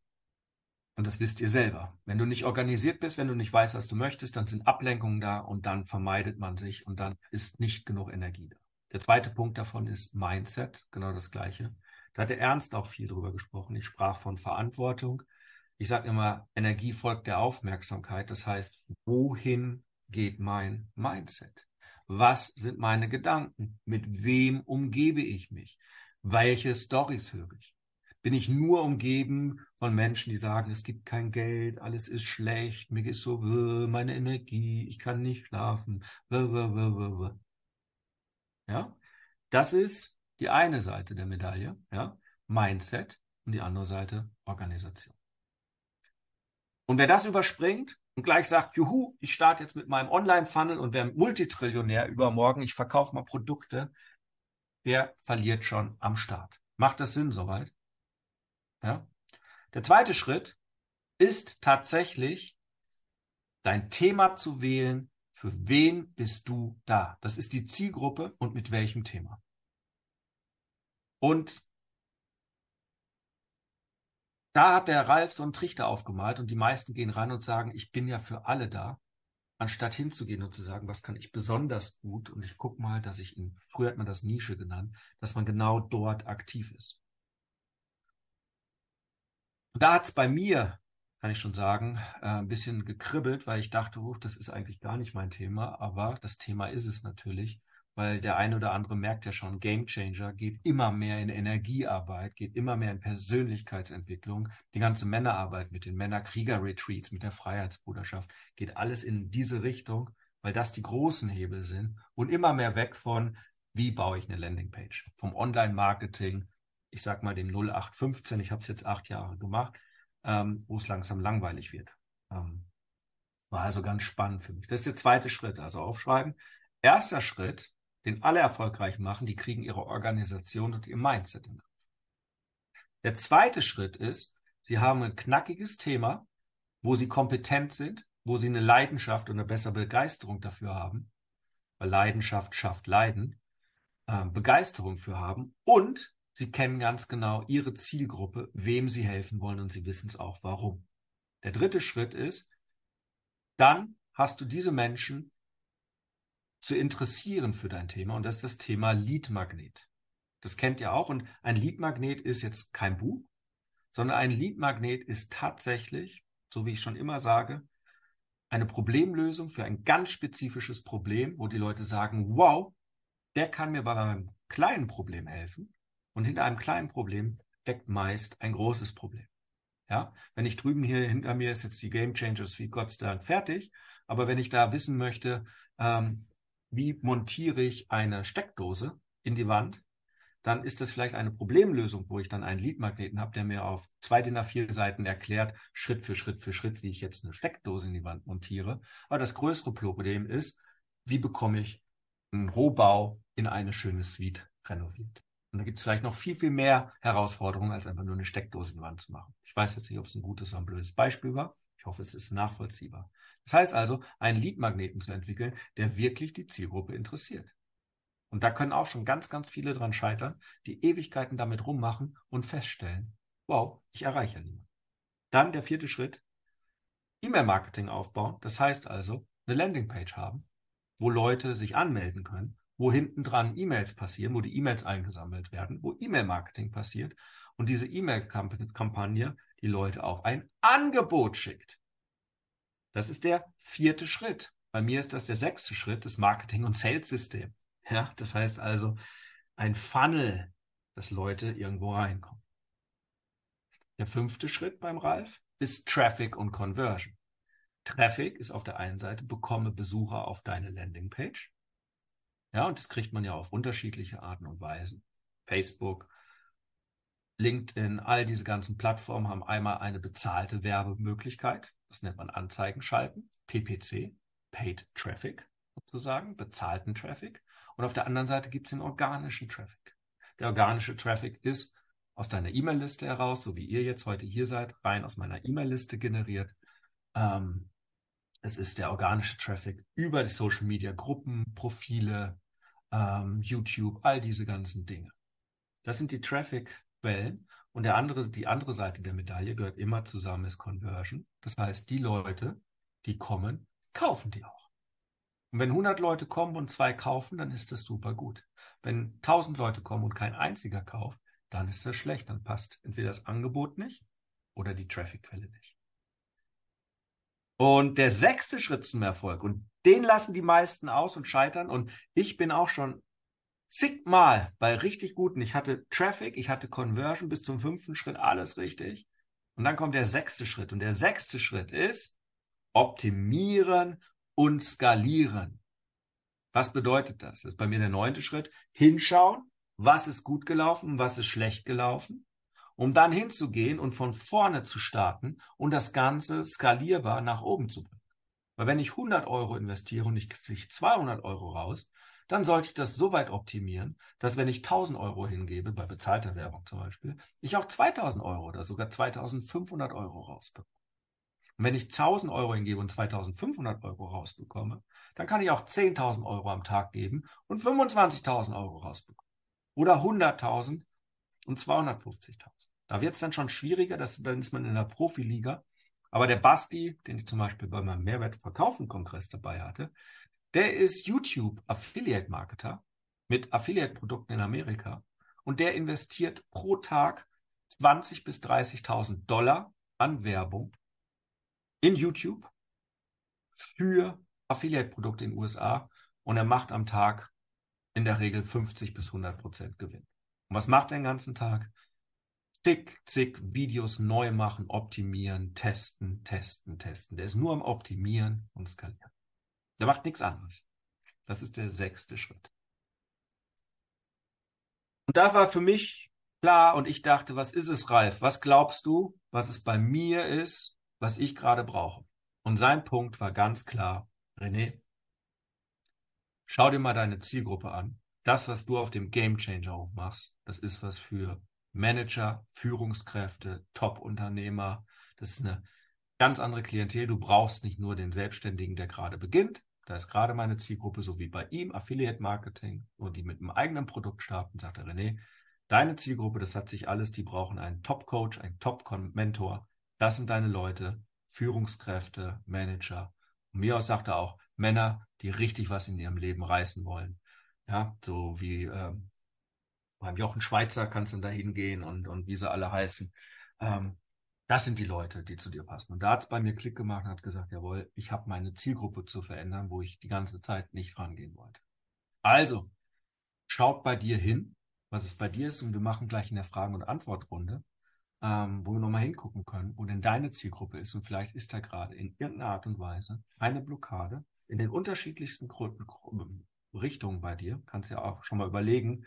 Und das wisst ihr selber. Wenn du nicht organisiert bist, wenn du nicht weißt, was du möchtest, dann sind Ablenkungen da und dann vermeidet man sich und dann ist nicht genug Energie da. Der zweite Punkt davon ist Mindset, genau das gleiche. Da hat der Ernst auch viel drüber gesprochen. Ich sprach von Verantwortung. Ich sage immer, Energie folgt der Aufmerksamkeit. Das heißt, wohin geht mein Mindset? Was sind meine Gedanken? Mit wem umgebe ich mich? Welche Stories höre ich? Bin ich nur umgeben von Menschen, die sagen, es gibt kein Geld, alles ist schlecht, mir geht so, meine Energie, ich kann nicht schlafen. Ja, das ist die eine Seite der Medaille, ja, Mindset und die andere Seite Organisation. Und wer das überspringt, und gleich sagt, juhu, ich starte jetzt mit meinem Online-Funnel und werde Multitrillionär übermorgen, ich verkaufe mal Produkte, der verliert schon am Start. Macht das Sinn soweit? Ja? Der zweite Schritt ist tatsächlich, dein Thema zu wählen, für wen bist du da? Das ist die Zielgruppe und mit welchem Thema. Und da hat der Ralf so einen Trichter aufgemalt und die meisten gehen ran und sagen, ich bin ja für alle da, anstatt hinzugehen und zu sagen, was kann ich besonders gut und ich gucke mal, dass ich in, früher hat man das Nische genannt, dass man genau dort aktiv ist. Und da hat es bei mir, kann ich schon sagen, äh, ein bisschen gekribbelt, weil ich dachte, oh, das ist eigentlich gar nicht mein Thema, aber das Thema ist es natürlich weil der eine oder andere merkt ja schon, Game Changer geht immer mehr in Energiearbeit, geht immer mehr in Persönlichkeitsentwicklung. Die ganze Männerarbeit mit den Männerkrieger-Retreats, mit der Freiheitsbruderschaft, geht alles in diese Richtung, weil das die großen Hebel sind und immer mehr weg von, wie baue ich eine Landingpage, vom Online-Marketing ich sag mal dem 0815, ich habe es jetzt acht Jahre gemacht, ähm, wo es langsam langweilig wird. Ähm, war also ganz spannend für mich. Das ist der zweite Schritt, also aufschreiben. Erster Schritt, den alle erfolgreich machen, die kriegen ihre Organisation und ihr Mindset in den Griff. Der zweite Schritt ist, sie haben ein knackiges Thema, wo sie kompetent sind, wo sie eine Leidenschaft und eine bessere Begeisterung dafür haben, weil Leidenschaft schafft Leiden, äh, Begeisterung für haben und sie kennen ganz genau ihre Zielgruppe, wem sie helfen wollen und sie wissen es auch warum. Der dritte Schritt ist, dann hast du diese Menschen zu interessieren für dein Thema und das ist das Thema Leadmagnet. Das kennt ihr auch und ein Leadmagnet ist jetzt kein Buch, sondern ein Leadmagnet ist tatsächlich, so wie ich schon immer sage, eine Problemlösung für ein ganz spezifisches Problem, wo die Leute sagen, wow, der kann mir bei meinem kleinen Problem helfen. Und hinter einem kleinen Problem steckt meist ein großes Problem. Ja, wenn ich drüben hier hinter mir ist jetzt die Game Changers wie God's Dank fertig, aber wenn ich da wissen möchte, ähm, wie montiere ich eine Steckdose in die Wand, dann ist das vielleicht eine Problemlösung, wo ich dann einen Leadmagneten habe, der mir auf zwei DIN A4 Seiten erklärt, Schritt für Schritt für Schritt, wie ich jetzt eine Steckdose in die Wand montiere. Aber das größere Problem ist, wie bekomme ich einen Rohbau in eine schöne Suite renoviert. Und da gibt es vielleicht noch viel, viel mehr Herausforderungen, als einfach nur eine Steckdose in die Wand zu machen. Ich weiß jetzt nicht, ob es ein gutes oder ein blödes Beispiel war. Ich hoffe, es ist nachvollziehbar. Das heißt also, einen Leadmagneten zu entwickeln, der wirklich die Zielgruppe interessiert. Und da können auch schon ganz, ganz viele dran scheitern, die Ewigkeiten damit rummachen und feststellen, wow, ich erreiche niemanden. Dann der vierte Schritt, E-Mail-Marketing aufbauen. Das heißt also, eine Landingpage haben, wo Leute sich anmelden können, wo hinten dran E-Mails passieren, wo die E-Mails eingesammelt werden, wo E-Mail-Marketing passiert und diese E-Mail-Kampagne die Leute auf ein Angebot schickt. Das ist der vierte Schritt. Bei mir ist das der sechste Schritt, das Marketing- und Sales-System. Ja, das heißt also ein Funnel, dass Leute irgendwo reinkommen. Der fünfte Schritt beim Ralf ist Traffic und Conversion. Traffic ist auf der einen Seite, bekomme Besucher auf deine Landingpage. Ja, und das kriegt man ja auf unterschiedliche Arten und Weisen. Facebook, LinkedIn, all diese ganzen Plattformen haben einmal eine bezahlte Werbemöglichkeit. Das nennt man Anzeigen schalten, PPC, Paid Traffic sozusagen, bezahlten Traffic. Und auf der anderen Seite gibt es den organischen Traffic. Der organische Traffic ist aus deiner E-Mail-Liste heraus, so wie ihr jetzt heute hier seid, rein aus meiner E-Mail-Liste generiert. Ähm, es ist der organische Traffic über die Social Media Gruppen, Profile, ähm, YouTube, all diese ganzen Dinge. Das sind die Traffic-Quellen. Und der andere, die andere Seite der Medaille gehört immer zusammen ist Conversion. Das heißt, die Leute, die kommen, kaufen die auch. Und wenn 100 Leute kommen und zwei kaufen, dann ist das super gut. Wenn 1000 Leute kommen und kein einziger kauft, dann ist das schlecht. Dann passt entweder das Angebot nicht oder die Trafficquelle nicht. Und der sechste Schritt zum Erfolg, und den lassen die meisten aus und scheitern, und ich bin auch schon zigmal bei richtig guten, ich hatte Traffic, ich hatte Conversion bis zum fünften Schritt, alles richtig. Und dann kommt der sechste Schritt. Und der sechste Schritt ist optimieren und skalieren. Was bedeutet das? Das ist bei mir der neunte Schritt. Hinschauen, was ist gut gelaufen, was ist schlecht gelaufen, um dann hinzugehen und von vorne zu starten und das Ganze skalierbar nach oben zu bringen. Weil wenn ich 100 Euro investiere und ich kriege 200 Euro raus, dann sollte ich das so weit optimieren, dass wenn ich 1000 Euro hingebe, bei bezahlter Werbung zum Beispiel, ich auch 2000 Euro oder sogar 2500 Euro rausbekomme. Und wenn ich 1000 Euro hingebe und 2500 Euro rausbekomme, dann kann ich auch 10.000 Euro am Tag geben und 25.000 Euro rausbekommen. Oder 100.000 und 250.000. Da wird es dann schon schwieriger, das, dann ist man in der Profiliga. Aber der Basti, den ich zum Beispiel bei meinem Mehrwertverkaufen-Kongress dabei hatte, der ist YouTube Affiliate Marketer mit Affiliate-Produkten in Amerika und der investiert pro Tag 20 bis 30.000 Dollar an Werbung in YouTube für Affiliate-Produkte in den USA und er macht am Tag in der Regel 50 bis 100 Prozent Gewinn. Und was macht er den ganzen Tag? Zig, zig Videos neu machen, optimieren, testen, testen, testen. Der ist nur am Optimieren und Skalieren. Der macht nichts anderes. Das ist der sechste Schritt. Und da war für mich klar und ich dachte, was ist es, Ralf? Was glaubst du, was es bei mir ist, was ich gerade brauche? Und sein Punkt war ganz klar, René, schau dir mal deine Zielgruppe an. Das, was du auf dem Game Changer machst, das ist was für Manager, Führungskräfte, Top-Unternehmer. Das ist eine ganz andere Klientel. Du brauchst nicht nur den Selbstständigen, der gerade beginnt. Da ist gerade meine Zielgruppe, so wie bei ihm, Affiliate Marketing, wo die mit einem eigenen Produkt starten, sagt er, René, deine Zielgruppe, das hat sich alles, die brauchen einen Top-Coach, einen Top-Mentor. Das sind deine Leute, Führungskräfte, Manager. Und mir aus sagt er auch, Männer, die richtig was in ihrem Leben reißen wollen. Ja, so wie ähm, beim Jochen Schweizer kannst du da hingehen und, und wie sie alle heißen. Ähm, das sind die Leute, die zu dir passen. Und da hat es bei mir Klick gemacht und hat gesagt, jawohl, ich habe meine Zielgruppe zu verändern, wo ich die ganze Zeit nicht rangehen wollte. Also, schaut bei dir hin, was es bei dir ist, und wir machen gleich in der Fragen- und Antwortrunde, ähm, wo wir nochmal hingucken können, wo denn deine Zielgruppe ist. Und vielleicht ist da gerade in irgendeiner Art und Weise eine Blockade in den unterschiedlichsten Richtungen bei dir. Kannst ja auch schon mal überlegen,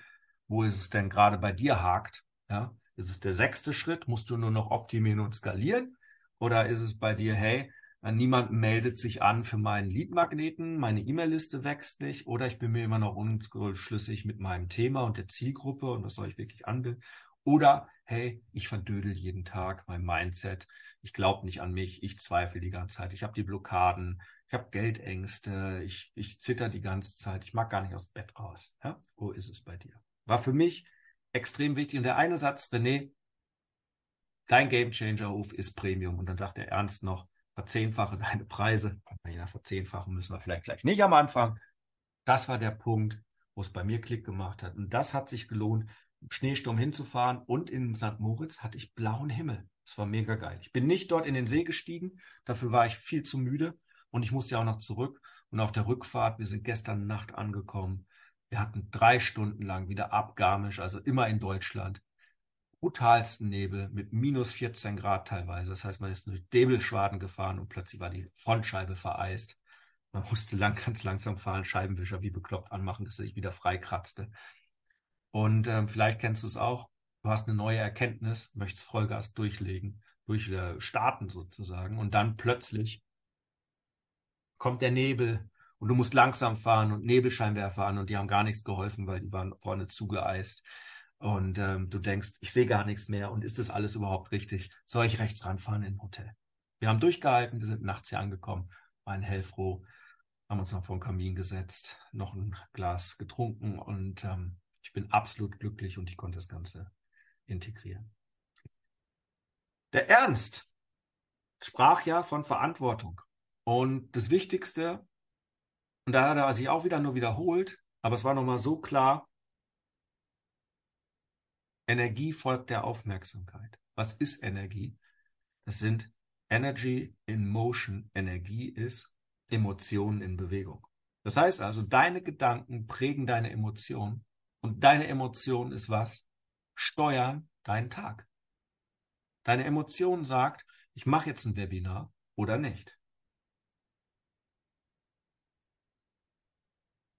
wo ist es denn gerade bei dir hakt. Ja, ist es der sechste Schritt? Musst du nur noch optimieren und skalieren? Oder ist es bei dir, hey, niemand meldet sich an für meinen Leadmagneten, meine E-Mail-Liste wächst nicht oder ich bin mir immer noch unschlüssig mit meinem Thema und der Zielgruppe und was soll ich wirklich anbilden? Oder hey, ich verdödel jeden Tag mein Mindset, ich glaube nicht an mich, ich zweifle die ganze Zeit, ich habe die Blockaden, ich habe Geldängste, ich, ich zitter die ganze Zeit, ich mag gar nicht aus dem Bett raus. Ja? Wo ist es bei dir? War für mich extrem wichtig. Und der eine Satz, René, dein Gamechanger-Ruf ist Premium. Und dann sagt er ernst noch, verzehnfache deine Preise. Ja, verzehnfachen müssen wir vielleicht gleich nicht am Anfang. Das war der Punkt, wo es bei mir Klick gemacht hat. Und das hat sich gelohnt, im Schneesturm hinzufahren. Und in St. Moritz hatte ich blauen Himmel. Das war mega geil. Ich bin nicht dort in den See gestiegen. Dafür war ich viel zu müde. Und ich musste ja auch noch zurück. Und auf der Rückfahrt, wir sind gestern Nacht angekommen, wir hatten drei Stunden lang wieder ab Garmisch, also immer in Deutschland. Brutalsten Nebel mit minus 14 Grad teilweise. Das heißt, man ist durch Nebelschwaden gefahren und plötzlich war die Frontscheibe vereist. Man musste lang, ganz langsam fahren, Scheibenwischer wie bekloppt anmachen, dass er sich wieder freikratzte. Und ähm, vielleicht kennst du es auch. Du hast eine neue Erkenntnis, möchtest Vollgas durchlegen, durchstarten sozusagen. Und dann plötzlich kommt der Nebel und du musst langsam fahren und Nebelscheinwerfer an und die haben gar nichts geholfen, weil die waren vorne zugeeist. Und ähm, du denkst, ich sehe gar nichts mehr und ist das alles überhaupt richtig? Soll ich rechts ranfahren im Hotel? Wir haben durchgehalten, wir sind nachts hier angekommen, waren hellfroh, haben uns noch vor den Kamin gesetzt, noch ein Glas getrunken und ähm, ich bin absolut glücklich und ich konnte das Ganze integrieren. Der Ernst sprach ja von Verantwortung. Und das Wichtigste und da hat er sich auch wieder nur wiederholt, aber es war nochmal so klar, Energie folgt der Aufmerksamkeit. Was ist Energie? Das sind Energy in Motion. Energie ist Emotionen in Bewegung. Das heißt also, deine Gedanken prägen deine Emotionen und deine Emotion ist was? Steuern deinen Tag. Deine Emotion sagt, ich mache jetzt ein Webinar oder nicht.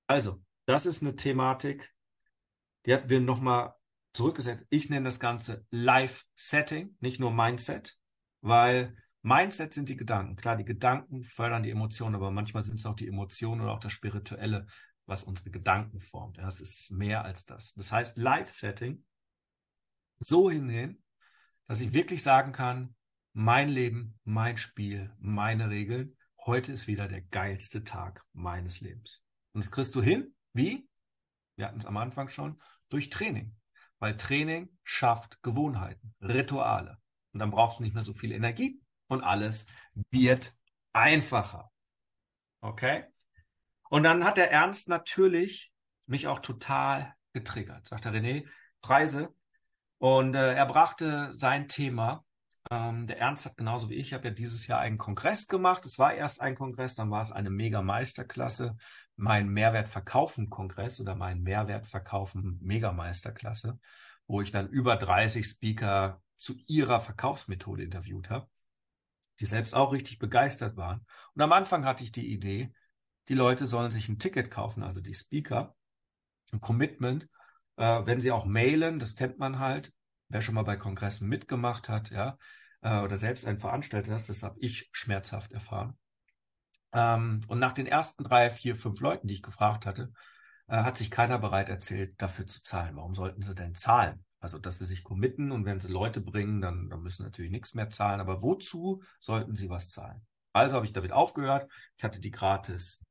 Also, das ist eine Thematik, die hatten wir nochmal zurückgesetzt. Ich nenne das Ganze Life-Setting, nicht nur Mindset, weil Mindset sind die Gedanken. Klar, die Gedanken fördern die Emotionen, aber manchmal sind es auch die Emotionen oder auch das Spirituelle, was unsere Gedanken formt. Das ist mehr als das. Das heißt, Life-Setting so hingehen, dass ich wirklich sagen kann, mein Leben, mein Spiel, meine Regeln. Heute ist wieder der geilste Tag meines Lebens. Und das kriegst du hin. Wie? Wir hatten es am Anfang schon. Durch Training. Weil Training schafft Gewohnheiten, Rituale. Und dann brauchst du nicht mehr so viel Energie und alles wird einfacher. Okay? Und dann hat der Ernst natürlich mich auch total getriggert. Sagt der René, Preise. Und äh, er brachte sein Thema ähm, der Ernst hat genauso wie ich, habe ja dieses Jahr einen Kongress gemacht. Es war erst ein Kongress, dann war es eine Mega Meisterklasse, mein Mehrwert verkaufen Kongress oder mein Mehrwert verkaufen Mega Meisterklasse, wo ich dann über 30 Speaker zu ihrer Verkaufsmethode interviewt habe, die selbst auch richtig begeistert waren. Und am Anfang hatte ich die Idee, die Leute sollen sich ein Ticket kaufen, also die Speaker, ein Commitment, äh, wenn sie auch mailen, das kennt man halt, wer schon mal bei Kongressen mitgemacht hat, ja, äh, oder selbst einen veranstaltet hat, das habe ich schmerzhaft erfahren. Ähm, und nach den ersten drei, vier, fünf Leuten, die ich gefragt hatte, äh, hat sich keiner bereit erzählt, dafür zu zahlen. Warum sollten sie denn zahlen? Also, dass sie sich committen und wenn sie Leute bringen, dann, dann müssen sie natürlich nichts mehr zahlen. Aber wozu sollten sie was zahlen? Also habe ich damit aufgehört. Ich hatte die gratis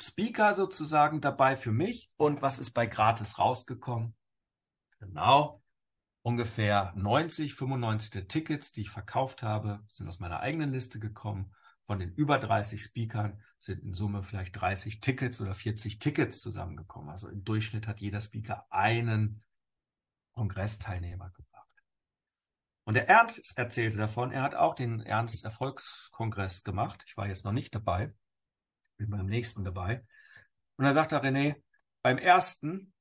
Speaker sozusagen dabei für mich. Und was ist bei gratis rausgekommen? Genau. Ungefähr 90, 95 der Tickets, die ich verkauft habe, sind aus meiner eigenen Liste gekommen. Von den über 30 Speakern sind in Summe vielleicht 30 Tickets oder 40 Tickets zusammengekommen. Also im Durchschnitt hat jeder Speaker einen Kongressteilnehmer gebracht. Und der Ernst erzählte davon, er hat auch den Ernst Erfolgskongress gemacht. Ich war jetzt noch nicht dabei, bin beim nächsten dabei. Und er sagte René, beim ersten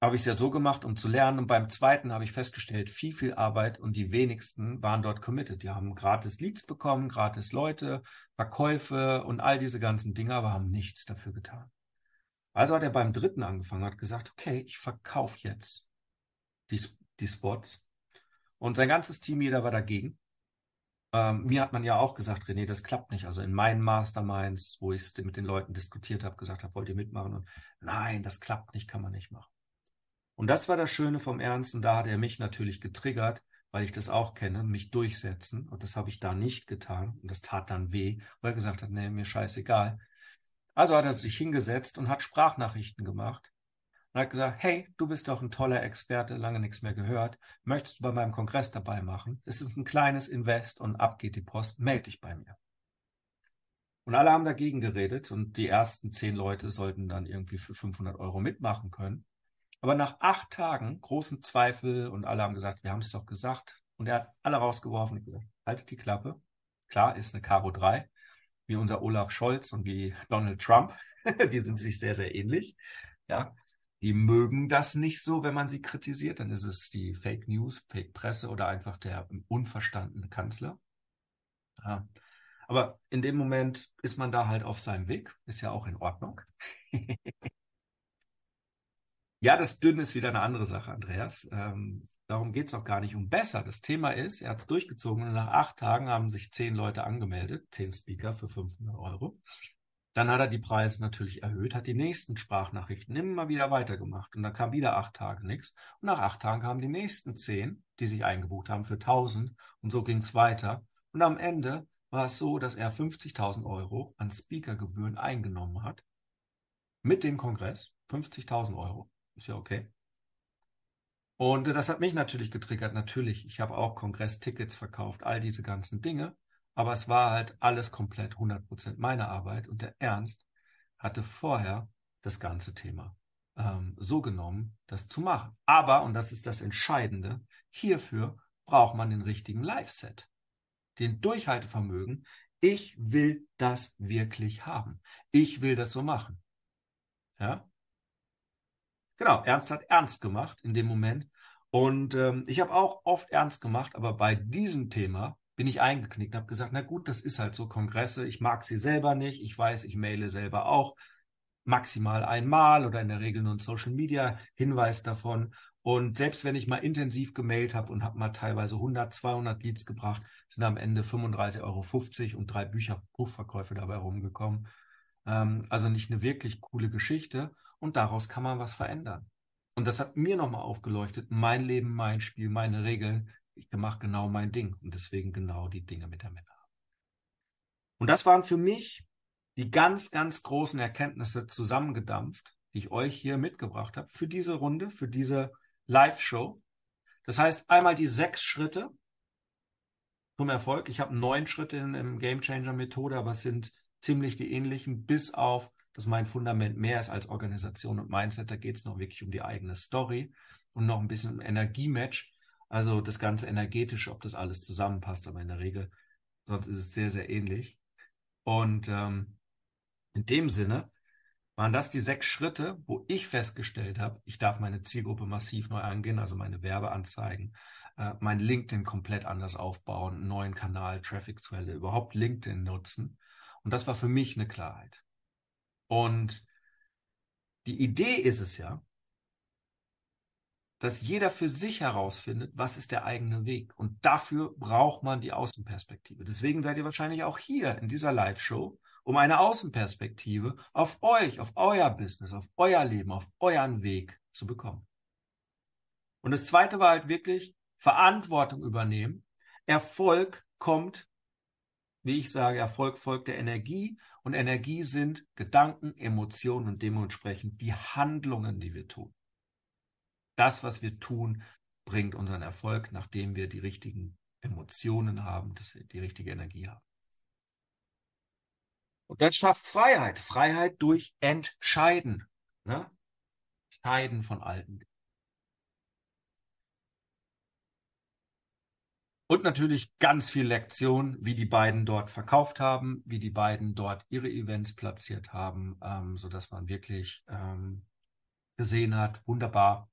habe ich es ja so gemacht, um zu lernen. Und beim zweiten habe ich festgestellt, viel, viel Arbeit und die wenigsten waren dort committed. Die haben gratis Leads bekommen, gratis Leute, Verkäufe und all diese ganzen Dinge, aber haben nichts dafür getan. Also hat er beim dritten angefangen, hat gesagt, okay, ich verkaufe jetzt die, die Spots. Und sein ganzes Team, jeder war dagegen. Ähm, mir hat man ja auch gesagt, René, das klappt nicht. Also in meinen Masterminds, wo ich es mit den Leuten diskutiert habe, gesagt habe, wollt ihr mitmachen? Und nein, das klappt nicht, kann man nicht machen. Und das war das Schöne vom Ernst. Und da hat er mich natürlich getriggert, weil ich das auch kenne, mich durchsetzen. Und das habe ich da nicht getan. Und das tat dann weh, weil er gesagt hat, nee, mir scheißegal. Also hat er sich hingesetzt und hat Sprachnachrichten gemacht. Und hat gesagt, hey, du bist doch ein toller Experte, lange nichts mehr gehört. Möchtest du bei meinem Kongress dabei machen? Es ist ein kleines Invest und ab geht die Post. Meld dich bei mir. Und alle haben dagegen geredet und die ersten zehn Leute sollten dann irgendwie für 500 Euro mitmachen können. Aber nach acht Tagen großen Zweifel und alle haben gesagt, wir haben es doch gesagt. Und er hat alle rausgeworfen und gesagt, haltet die Klappe. Klar, ist eine Karo 3, wie unser Olaf Scholz und wie Donald Trump. die sind sich sehr, sehr ähnlich. Ja, die mögen das nicht so, wenn man sie kritisiert. Dann ist es die Fake News, Fake Presse oder einfach der unverstandene Kanzler. Ja. Aber in dem Moment ist man da halt auf seinem Weg. Ist ja auch in Ordnung. Ja, das Dünn ist wieder eine andere Sache, Andreas. Ähm, darum geht es auch gar nicht um besser. Das Thema ist, er hat es durchgezogen und nach acht Tagen haben sich zehn Leute angemeldet, zehn Speaker für 500 Euro. Dann hat er die Preise natürlich erhöht, hat die nächsten Sprachnachrichten immer wieder weitergemacht und dann kam wieder acht Tage nichts. Und nach acht Tagen kamen die nächsten zehn, die sich eingebucht haben für 1000 und so ging es weiter. Und am Ende war es so, dass er 50.000 Euro an Speakergebühren eingenommen hat. Mit dem Kongress 50.000 Euro. Ist ja okay. Und das hat mich natürlich getriggert. Natürlich, ich habe auch Kongresstickets verkauft, all diese ganzen Dinge. Aber es war halt alles komplett 100% meine Arbeit. Und der Ernst hatte vorher das ganze Thema ähm, so genommen, das zu machen. Aber, und das ist das Entscheidende, hierfür braucht man den richtigen Live-Set. Den Durchhaltevermögen. Ich will das wirklich haben. Ich will das so machen. Ja? Genau, Ernst hat ernst gemacht in dem Moment. Und ähm, ich habe auch oft ernst gemacht, aber bei diesem Thema bin ich eingeknickt und habe gesagt, na gut, das ist halt so Kongresse. Ich mag sie selber nicht. Ich weiß, ich maile selber auch maximal einmal oder in der Regel nur ein Social Media Hinweis davon. Und selbst wenn ich mal intensiv gemailt habe und habe mal teilweise 100, 200 Leads gebracht, sind am Ende 35,50 Euro und drei Bücher Buchverkäufe dabei rumgekommen. Ähm, also nicht eine wirklich coole Geschichte und daraus kann man was verändern. Und das hat mir nochmal aufgeleuchtet, mein Leben, mein Spiel, meine Regeln. Ich mache genau mein Ding und deswegen genau die Dinge mit der Männer. Und das waren für mich die ganz, ganz großen Erkenntnisse zusammengedampft, die ich euch hier mitgebracht habe für diese Runde, für diese Live-Show. Das heißt, einmal die sechs Schritte zum Erfolg. Ich habe neun Schritte in, im Game Changer Methode, aber es sind ziemlich die ähnlichen, bis auf dass mein Fundament mehr ist als Organisation und Mindset. Da geht es noch wirklich um die eigene Story und noch ein bisschen um Energiematch. Also das ganze energetisch, ob das alles zusammenpasst, aber in der Regel, sonst ist es sehr, sehr ähnlich. Und ähm, in dem Sinne waren das die sechs Schritte, wo ich festgestellt habe, ich darf meine Zielgruppe massiv neu angehen, also meine Werbeanzeigen, äh, mein LinkedIn komplett anders aufbauen, neuen Kanal, Traffic-Quelle, überhaupt LinkedIn nutzen. Und das war für mich eine Klarheit. Und die Idee ist es ja, dass jeder für sich herausfindet, was ist der eigene Weg. Und dafür braucht man die Außenperspektive. Deswegen seid ihr wahrscheinlich auch hier in dieser Live-Show, um eine Außenperspektive auf euch, auf euer Business, auf euer Leben, auf euren Weg zu bekommen. Und das zweite war halt wirklich Verantwortung übernehmen. Erfolg kommt, wie ich sage, Erfolg folgt der Energie und Energie sind Gedanken, Emotionen und dementsprechend die Handlungen, die wir tun. Das, was wir tun, bringt unseren Erfolg, nachdem wir die richtigen Emotionen haben, dass wir die richtige Energie haben. Und das schafft Freiheit. Freiheit durch Entscheiden. Ne? Scheiden von alten Und natürlich ganz viel Lektion, wie die beiden dort verkauft haben, wie die beiden dort ihre Events platziert haben, ähm, so dass man wirklich ähm, gesehen hat, wunderbar,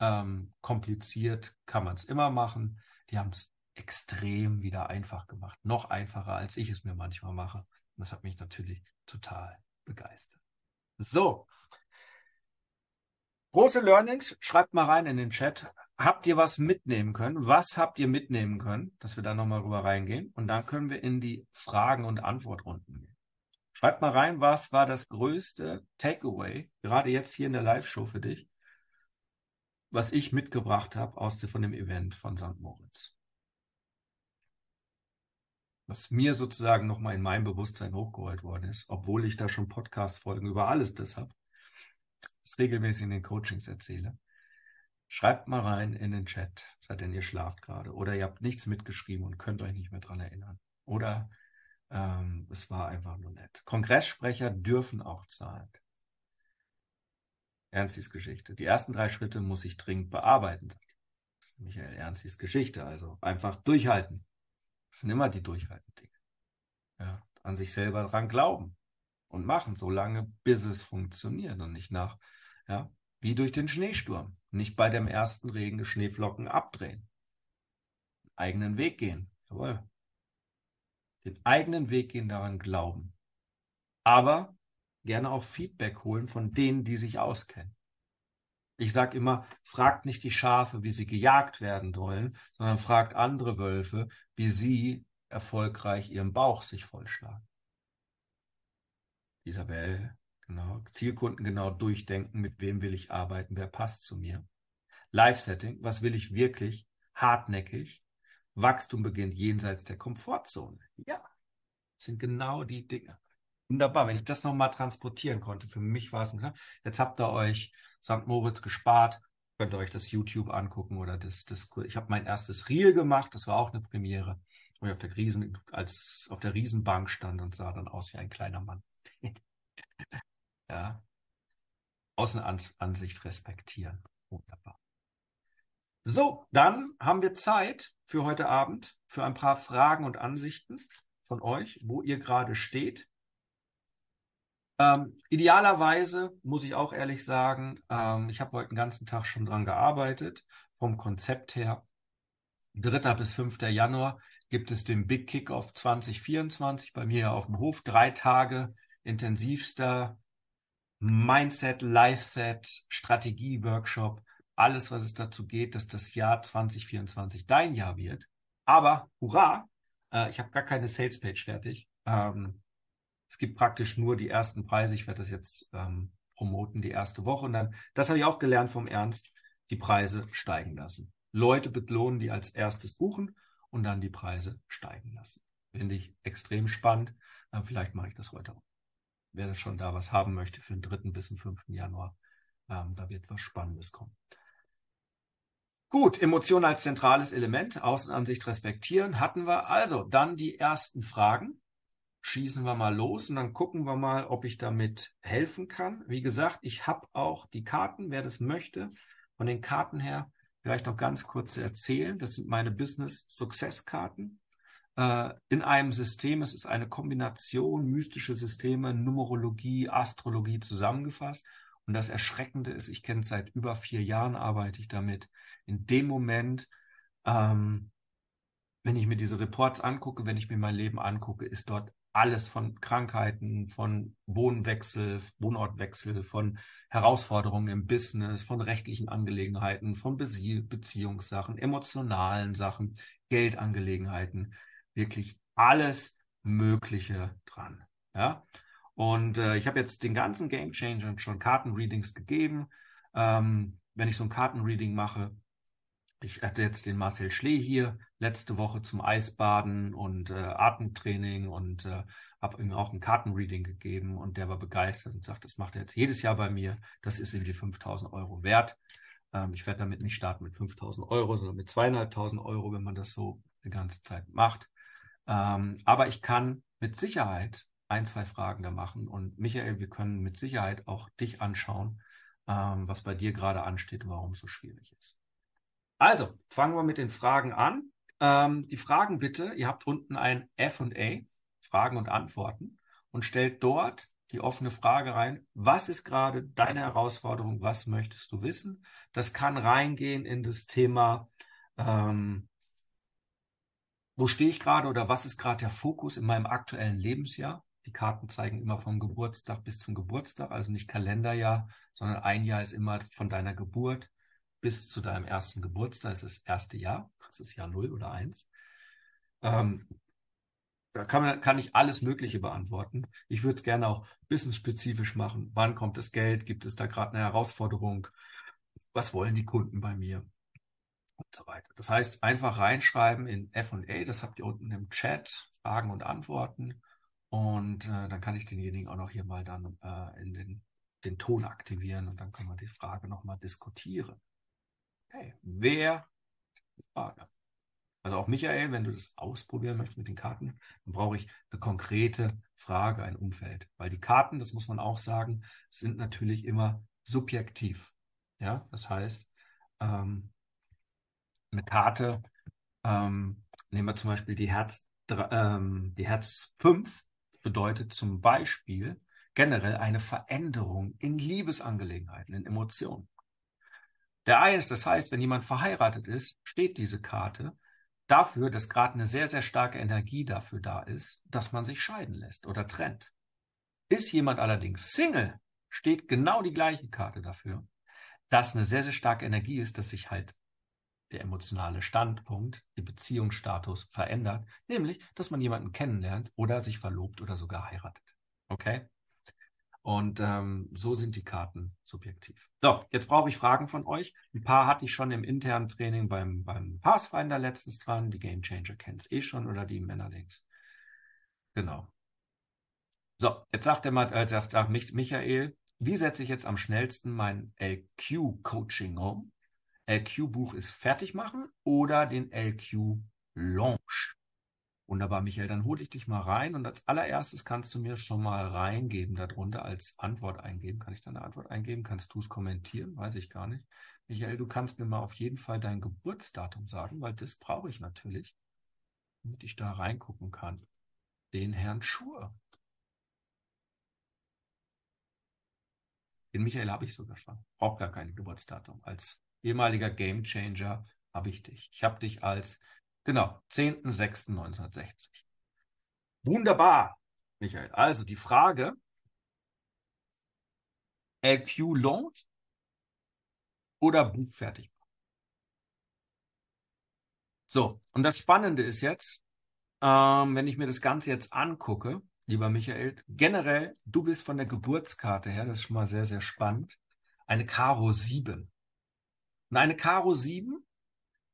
ähm, kompliziert kann man es immer machen. Die haben es extrem wieder einfach gemacht, noch einfacher, als ich es mir manchmal mache. Das hat mich natürlich total begeistert. So. Große Learnings, schreibt mal rein in den Chat. Habt ihr was mitnehmen können? Was habt ihr mitnehmen können, dass wir da nochmal rüber reingehen? Und dann können wir in die Fragen- und Antwortrunden gehen. Schreibt mal rein, was war das größte Takeaway, gerade jetzt hier in der Live-Show für dich, was ich mitgebracht habe aus von dem Event von St. Moritz was mir sozusagen nochmal in mein Bewusstsein hochgeholt worden ist, obwohl ich da schon Podcast-Folgen über alles das habe, das regelmäßig in den Coachings erzähle. Schreibt mal rein in den Chat, seid denn ihr schlaft gerade oder ihr habt nichts mitgeschrieben und könnt euch nicht mehr dran erinnern. Oder ähm, es war einfach nur nett. Kongresssprecher dürfen auch zahlen. Ernstis Geschichte. Die ersten drei Schritte muss ich dringend bearbeiten. Das ist Michael Ernstis Geschichte. Also einfach durchhalten. Das sind immer die durchhaltenden Dinge. Ja, an sich selber dran glauben und machen, solange bis es funktioniert und nicht nach, ja, wie durch den Schneesturm. Nicht bei dem ersten Regen Schneeflocken abdrehen. Den eigenen Weg gehen. Jawohl. Den eigenen Weg gehen, daran glauben. Aber gerne auch Feedback holen von denen, die sich auskennen. Ich sage immer, fragt nicht die Schafe, wie sie gejagt werden sollen, sondern fragt andere Wölfe, wie sie erfolgreich ihren Bauch sich vollschlagen. Isabel, genau. Zielkunden genau durchdenken, mit wem will ich arbeiten, wer passt zu mir. Live-Setting, was will ich wirklich? Hartnäckig. Wachstum beginnt jenseits der Komfortzone. Ja, das sind genau die Dinge. Wunderbar, wenn ich das nochmal transportieren konnte. Für mich war es ein, jetzt habt ihr euch St. Moritz gespart. Könnt ihr euch das YouTube angucken oder das, das ich habe mein erstes Reel gemacht, das war auch eine Premiere, wo ich auf der Riesen, als auf der Riesenbank stand und sah dann aus wie ein kleiner Mann. Ja. Außenansicht respektieren. Wunderbar. So, dann haben wir Zeit für heute Abend für ein paar Fragen und Ansichten von euch, wo ihr gerade steht. Ähm, idealerweise muss ich auch ehrlich sagen, ähm, ich habe heute den ganzen Tag schon dran gearbeitet, vom Konzept her. 3. bis 5. Januar gibt es den Big Kickoff 2024 bei mir auf dem Hof. Drei Tage intensivster Mindset, Life-Set, Strategie-Workshop. Alles, was es dazu geht, dass das Jahr 2024 dein Jahr wird. Aber, hurra, äh, ich habe gar keine Sales-Page fertig. Ähm, es gibt praktisch nur die ersten Preise. Ich werde das jetzt ähm, promoten, die erste Woche. Und dann, das habe ich auch gelernt vom Ernst, die Preise steigen lassen. Leute belohnen, die als erstes buchen und dann die Preise steigen lassen. Finde ich extrem spannend. Äh, vielleicht mache ich das heute auch. Wer schon da was haben möchte für den 3. bis den 5. Januar, ähm, da wird was Spannendes kommen. Gut, Emotion als zentrales Element, Außenansicht respektieren hatten wir. Also dann die ersten Fragen schießen wir mal los und dann gucken wir mal, ob ich damit helfen kann. Wie gesagt, ich habe auch die Karten, wer das möchte, von den Karten her vielleicht noch ganz kurz zu erzählen. Das sind meine Business Success Karten. Äh, in einem System, es ist eine Kombination mystische Systeme, Numerologie, Astrologie zusammengefasst. Und das Erschreckende ist, ich kenne seit über vier Jahren, arbeite ich damit. In dem Moment, ähm, wenn ich mir diese Reports angucke, wenn ich mir mein Leben angucke, ist dort alles von Krankheiten, von Wohnwechsel, Wohnortwechsel, von Herausforderungen im Business, von rechtlichen Angelegenheiten, von Bezie Beziehungssachen, emotionalen Sachen, Geldangelegenheiten, wirklich alles Mögliche dran. Ja, und äh, ich habe jetzt den ganzen Game Changern schon Kartenreadings gegeben. Ähm, wenn ich so ein Kartenreading mache, ich hatte jetzt den Marcel Schlee hier letzte Woche zum Eisbaden und äh, Atemtraining und äh, habe ihm auch ein Kartenreading gegeben und der war begeistert und sagt, das macht er jetzt jedes Jahr bei mir. Das ist irgendwie 5000 Euro wert. Ähm, ich werde damit nicht starten mit 5000 Euro, sondern mit zweieinhalbtausend Euro, wenn man das so die ganze Zeit macht. Ähm, aber ich kann mit Sicherheit ein, zwei Fragen da machen und Michael, wir können mit Sicherheit auch dich anschauen, ähm, was bei dir gerade ansteht und warum es so schwierig ist. Also, fangen wir mit den Fragen an. Ähm, die Fragen bitte, ihr habt unten ein FA, Fragen und Antworten, und stellt dort die offene Frage rein, was ist gerade deine Herausforderung, was möchtest du wissen? Das kann reingehen in das Thema, ähm, wo stehe ich gerade oder was ist gerade der Fokus in meinem aktuellen Lebensjahr? Die Karten zeigen immer vom Geburtstag bis zum Geburtstag, also nicht Kalenderjahr, sondern ein Jahr ist immer von deiner Geburt bis zu deinem ersten Geburtstag, das ist das erste Jahr, das ist Jahr 0 oder 1. Ähm, da kann, man, kann ich alles Mögliche beantworten. Ich würde es gerne auch businessspezifisch machen. Wann kommt das Geld? Gibt es da gerade eine Herausforderung? Was wollen die Kunden bei mir? Und so weiter. Das heißt, einfach reinschreiben in FA, das habt ihr unten im Chat, Fragen und Antworten. Und äh, dann kann ich denjenigen auch noch hier mal dann äh, in den, den Ton aktivieren und dann können wir die Frage nochmal diskutieren. Okay, wer? Frage. Also auch Michael, wenn du das ausprobieren möchtest mit den Karten, dann brauche ich eine konkrete Frage, ein Umfeld. Weil die Karten, das muss man auch sagen, sind natürlich immer subjektiv. Ja, das heißt, ähm, eine Karte, ähm, nehmen wir zum Beispiel die Herz, ähm, die Herz 5, bedeutet zum Beispiel generell eine Veränderung in Liebesangelegenheiten, in Emotionen. Der Eins, das heißt, wenn jemand verheiratet ist, steht diese Karte dafür, dass gerade eine sehr, sehr starke Energie dafür da ist, dass man sich scheiden lässt oder trennt. Ist jemand allerdings Single, steht genau die gleiche Karte dafür, dass eine sehr, sehr starke Energie ist, dass sich halt der emotionale Standpunkt, der Beziehungsstatus verändert, nämlich, dass man jemanden kennenlernt oder sich verlobt oder sogar heiratet. Okay? Und ähm, so sind die Karten subjektiv. So, jetzt brauche ich Fragen von euch. Ein paar hatte ich schon im internen Training beim, beim Pathfinder letztens dran. Die Game Changer kennt es eh schon oder die Männerlinks. Genau. So, jetzt sagt er mal, äh, sagt, sagt Michael, wie setze ich jetzt am schnellsten mein LQ-Coaching um? LQ-Buch ist fertig machen oder den LQ-Launch? Wunderbar, Michael, dann hole ich dich mal rein und als allererstes kannst du mir schon mal reingeben, darunter als Antwort eingeben. Kann ich da eine Antwort eingeben? Kannst du es kommentieren? Weiß ich gar nicht. Michael, du kannst mir mal auf jeden Fall dein Geburtsdatum sagen, weil das brauche ich natürlich, damit ich da reingucken kann. Den Herrn Schur. Den Michael habe ich sogar schon. Braucht gar kein Geburtsdatum. Als ehemaliger Gamechanger habe ich dich. Ich habe dich als Genau, 10.06.1960. Wunderbar, Michael. Also die Frage, LQ Launch oder Buch fertig So, und das Spannende ist jetzt, ähm, wenn ich mir das Ganze jetzt angucke, lieber Michael, generell, du bist von der Geburtskarte her, das ist schon mal sehr, sehr spannend, eine Karo 7. Und eine Karo 7,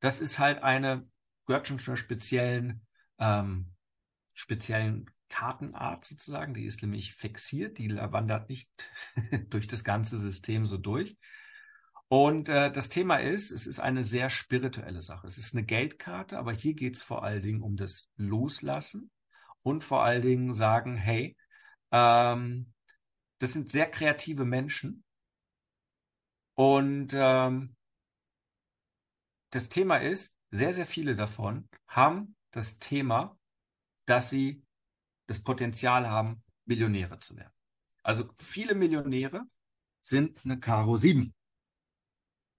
das ist halt eine gehört schon zu einer speziellen, ähm, speziellen Kartenart sozusagen. Die ist nämlich fixiert, die wandert nicht durch das ganze System so durch. Und äh, das Thema ist, es ist eine sehr spirituelle Sache. Es ist eine Geldkarte, aber hier geht es vor allen Dingen um das Loslassen und vor allen Dingen sagen, hey, ähm, das sind sehr kreative Menschen. Und ähm, das Thema ist, sehr, sehr viele davon haben das Thema, dass sie das Potenzial haben, Millionäre zu werden. Also viele Millionäre sind eine Karo 7.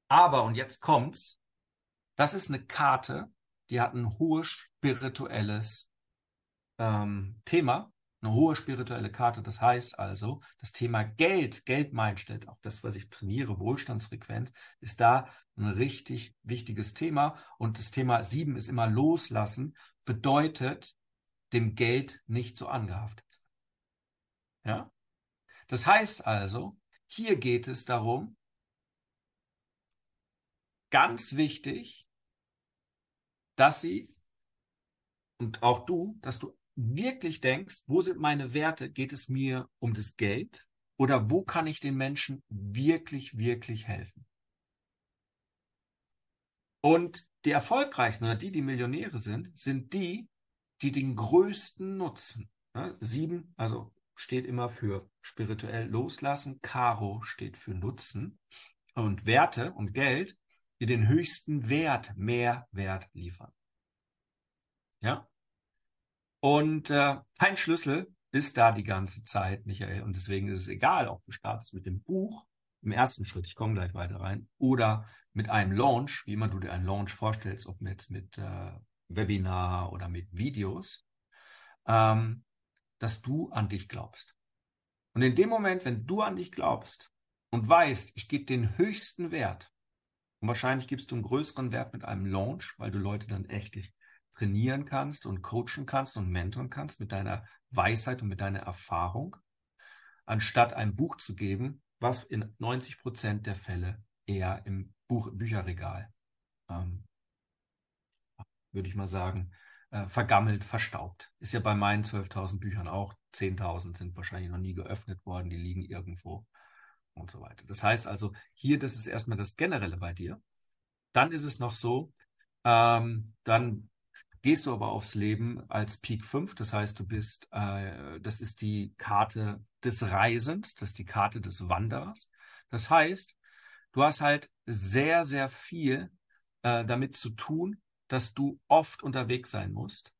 Aber, und jetzt kommt's, das ist eine Karte, die hat ein hohes spirituelles ähm, Thema. Eine hohe spirituelle Karte. Das heißt also, das Thema Geld, Geldmindset, auch das, was ich trainiere, Wohlstandsfrequenz, ist da ein richtig wichtiges Thema. Und das Thema sieben ist immer loslassen, bedeutet, dem Geld nicht so angehaftet sein. Ja? Das heißt also, hier geht es darum, ganz wichtig, dass sie und auch du, dass du wirklich denkst, wo sind meine Werte? Geht es mir um das Geld? Oder wo kann ich den Menschen wirklich, wirklich helfen? Und die erfolgreichsten oder die, die Millionäre sind, sind die, die den größten Nutzen. Ne? Sieben, also steht immer für spirituell loslassen. Karo steht für Nutzen. Und Werte und Geld, die den höchsten Wert, Mehrwert liefern. Ja? Und äh, dein Schlüssel ist da die ganze Zeit, Michael. Und deswegen ist es egal, ob du startest mit dem Buch im ersten Schritt, ich komme gleich weiter rein, oder mit einem Launch, wie immer du dir einen Launch vorstellst, ob jetzt mit äh, Webinar oder mit Videos, ähm, dass du an dich glaubst. Und in dem Moment, wenn du an dich glaubst und weißt, ich gebe den höchsten Wert, und wahrscheinlich gibst du einen größeren Wert mit einem Launch, weil du Leute dann echt trainieren kannst und coachen kannst und mentoren kannst mit deiner Weisheit und mit deiner Erfahrung, anstatt ein Buch zu geben, was in 90 Prozent der Fälle eher im Buch, Bücherregal, ähm, würde ich mal sagen, äh, vergammelt, verstaubt. Ist ja bei meinen 12.000 Büchern auch. 10.000 sind wahrscheinlich noch nie geöffnet worden, die liegen irgendwo und so weiter. Das heißt also, hier, das ist erstmal das Generelle bei dir. Dann ist es noch so, ähm, dann gehst du aber aufs Leben als Peak 5, das heißt, du bist, äh, das ist die Karte des Reisens, das ist die Karte des Wanderers. Das heißt, du hast halt sehr, sehr viel äh, damit zu tun, dass du oft unterwegs sein musst,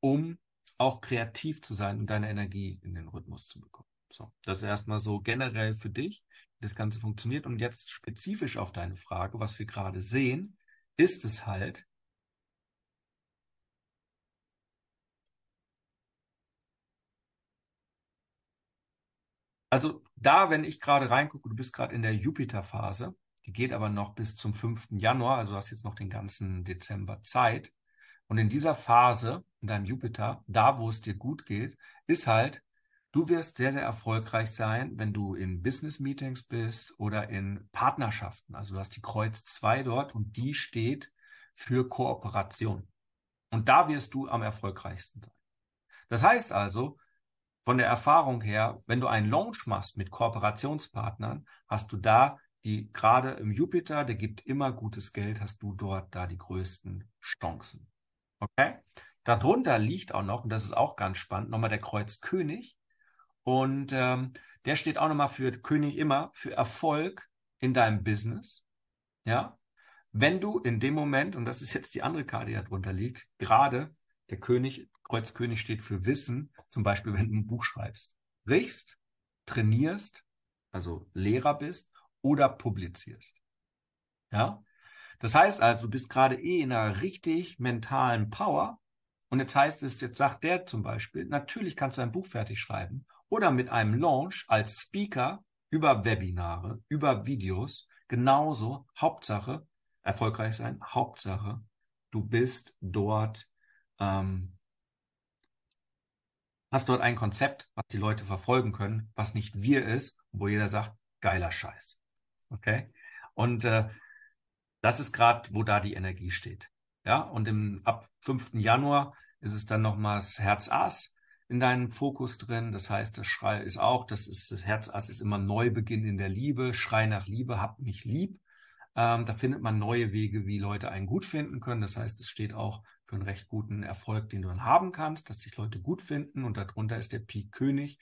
um auch kreativ zu sein und deine Energie in den Rhythmus zu bekommen. So, das ist erstmal so generell für dich, wie das Ganze funktioniert. Und jetzt spezifisch auf deine Frage, was wir gerade sehen, ist es halt, Also da, wenn ich gerade reingucke, du bist gerade in der Jupiter-Phase, die geht aber noch bis zum 5. Januar, also hast jetzt noch den ganzen Dezember Zeit. Und in dieser Phase, in deinem Jupiter, da wo es dir gut geht, ist halt, du wirst sehr, sehr erfolgreich sein, wenn du in Business-Meetings bist oder in Partnerschaften. Also du hast die Kreuz 2 dort und die steht für Kooperation. Und da wirst du am erfolgreichsten sein. Das heißt also, von der Erfahrung her, wenn du einen Launch machst mit Kooperationspartnern, hast du da die gerade im Jupiter, der gibt immer gutes Geld, hast du dort da die größten Chancen. Okay? Darunter liegt auch noch, und das ist auch ganz spannend, nochmal der Kreuz König. Und ähm, der steht auch nochmal für König immer, für Erfolg in deinem Business. Ja? Wenn du in dem Moment, und das ist jetzt die andere Karte, die da drunter liegt, gerade der König, Kreuz König steht für Wissen, zum Beispiel, wenn du ein Buch schreibst, riechst, trainierst, also Lehrer bist oder publizierst. Ja? Das heißt also, du bist gerade eh in einer richtig mentalen Power. Und jetzt heißt es, jetzt sagt der zum Beispiel, natürlich kannst du ein Buch fertig schreiben oder mit einem Launch als Speaker über Webinare, über Videos, genauso, Hauptsache, erfolgreich sein, Hauptsache, du bist dort ähm, hast dort ein Konzept, was die Leute verfolgen können, was nicht wir ist, wo jeder sagt, geiler Scheiß. Okay? Und äh, das ist gerade, wo da die Energie steht. Ja, und im, ab 5. Januar ist es dann nochmals Herz Ass in deinem Fokus drin. Das heißt, das Schrei ist auch, das ist das Herz Ass ist immer Neubeginn in der Liebe, Schrei nach Liebe, hab mich lieb. Ähm, da findet man neue Wege, wie Leute einen gut finden können. Das heißt, es steht auch für einen recht guten Erfolg, den du dann haben kannst, dass sich Leute gut finden. Und darunter ist der Pik König.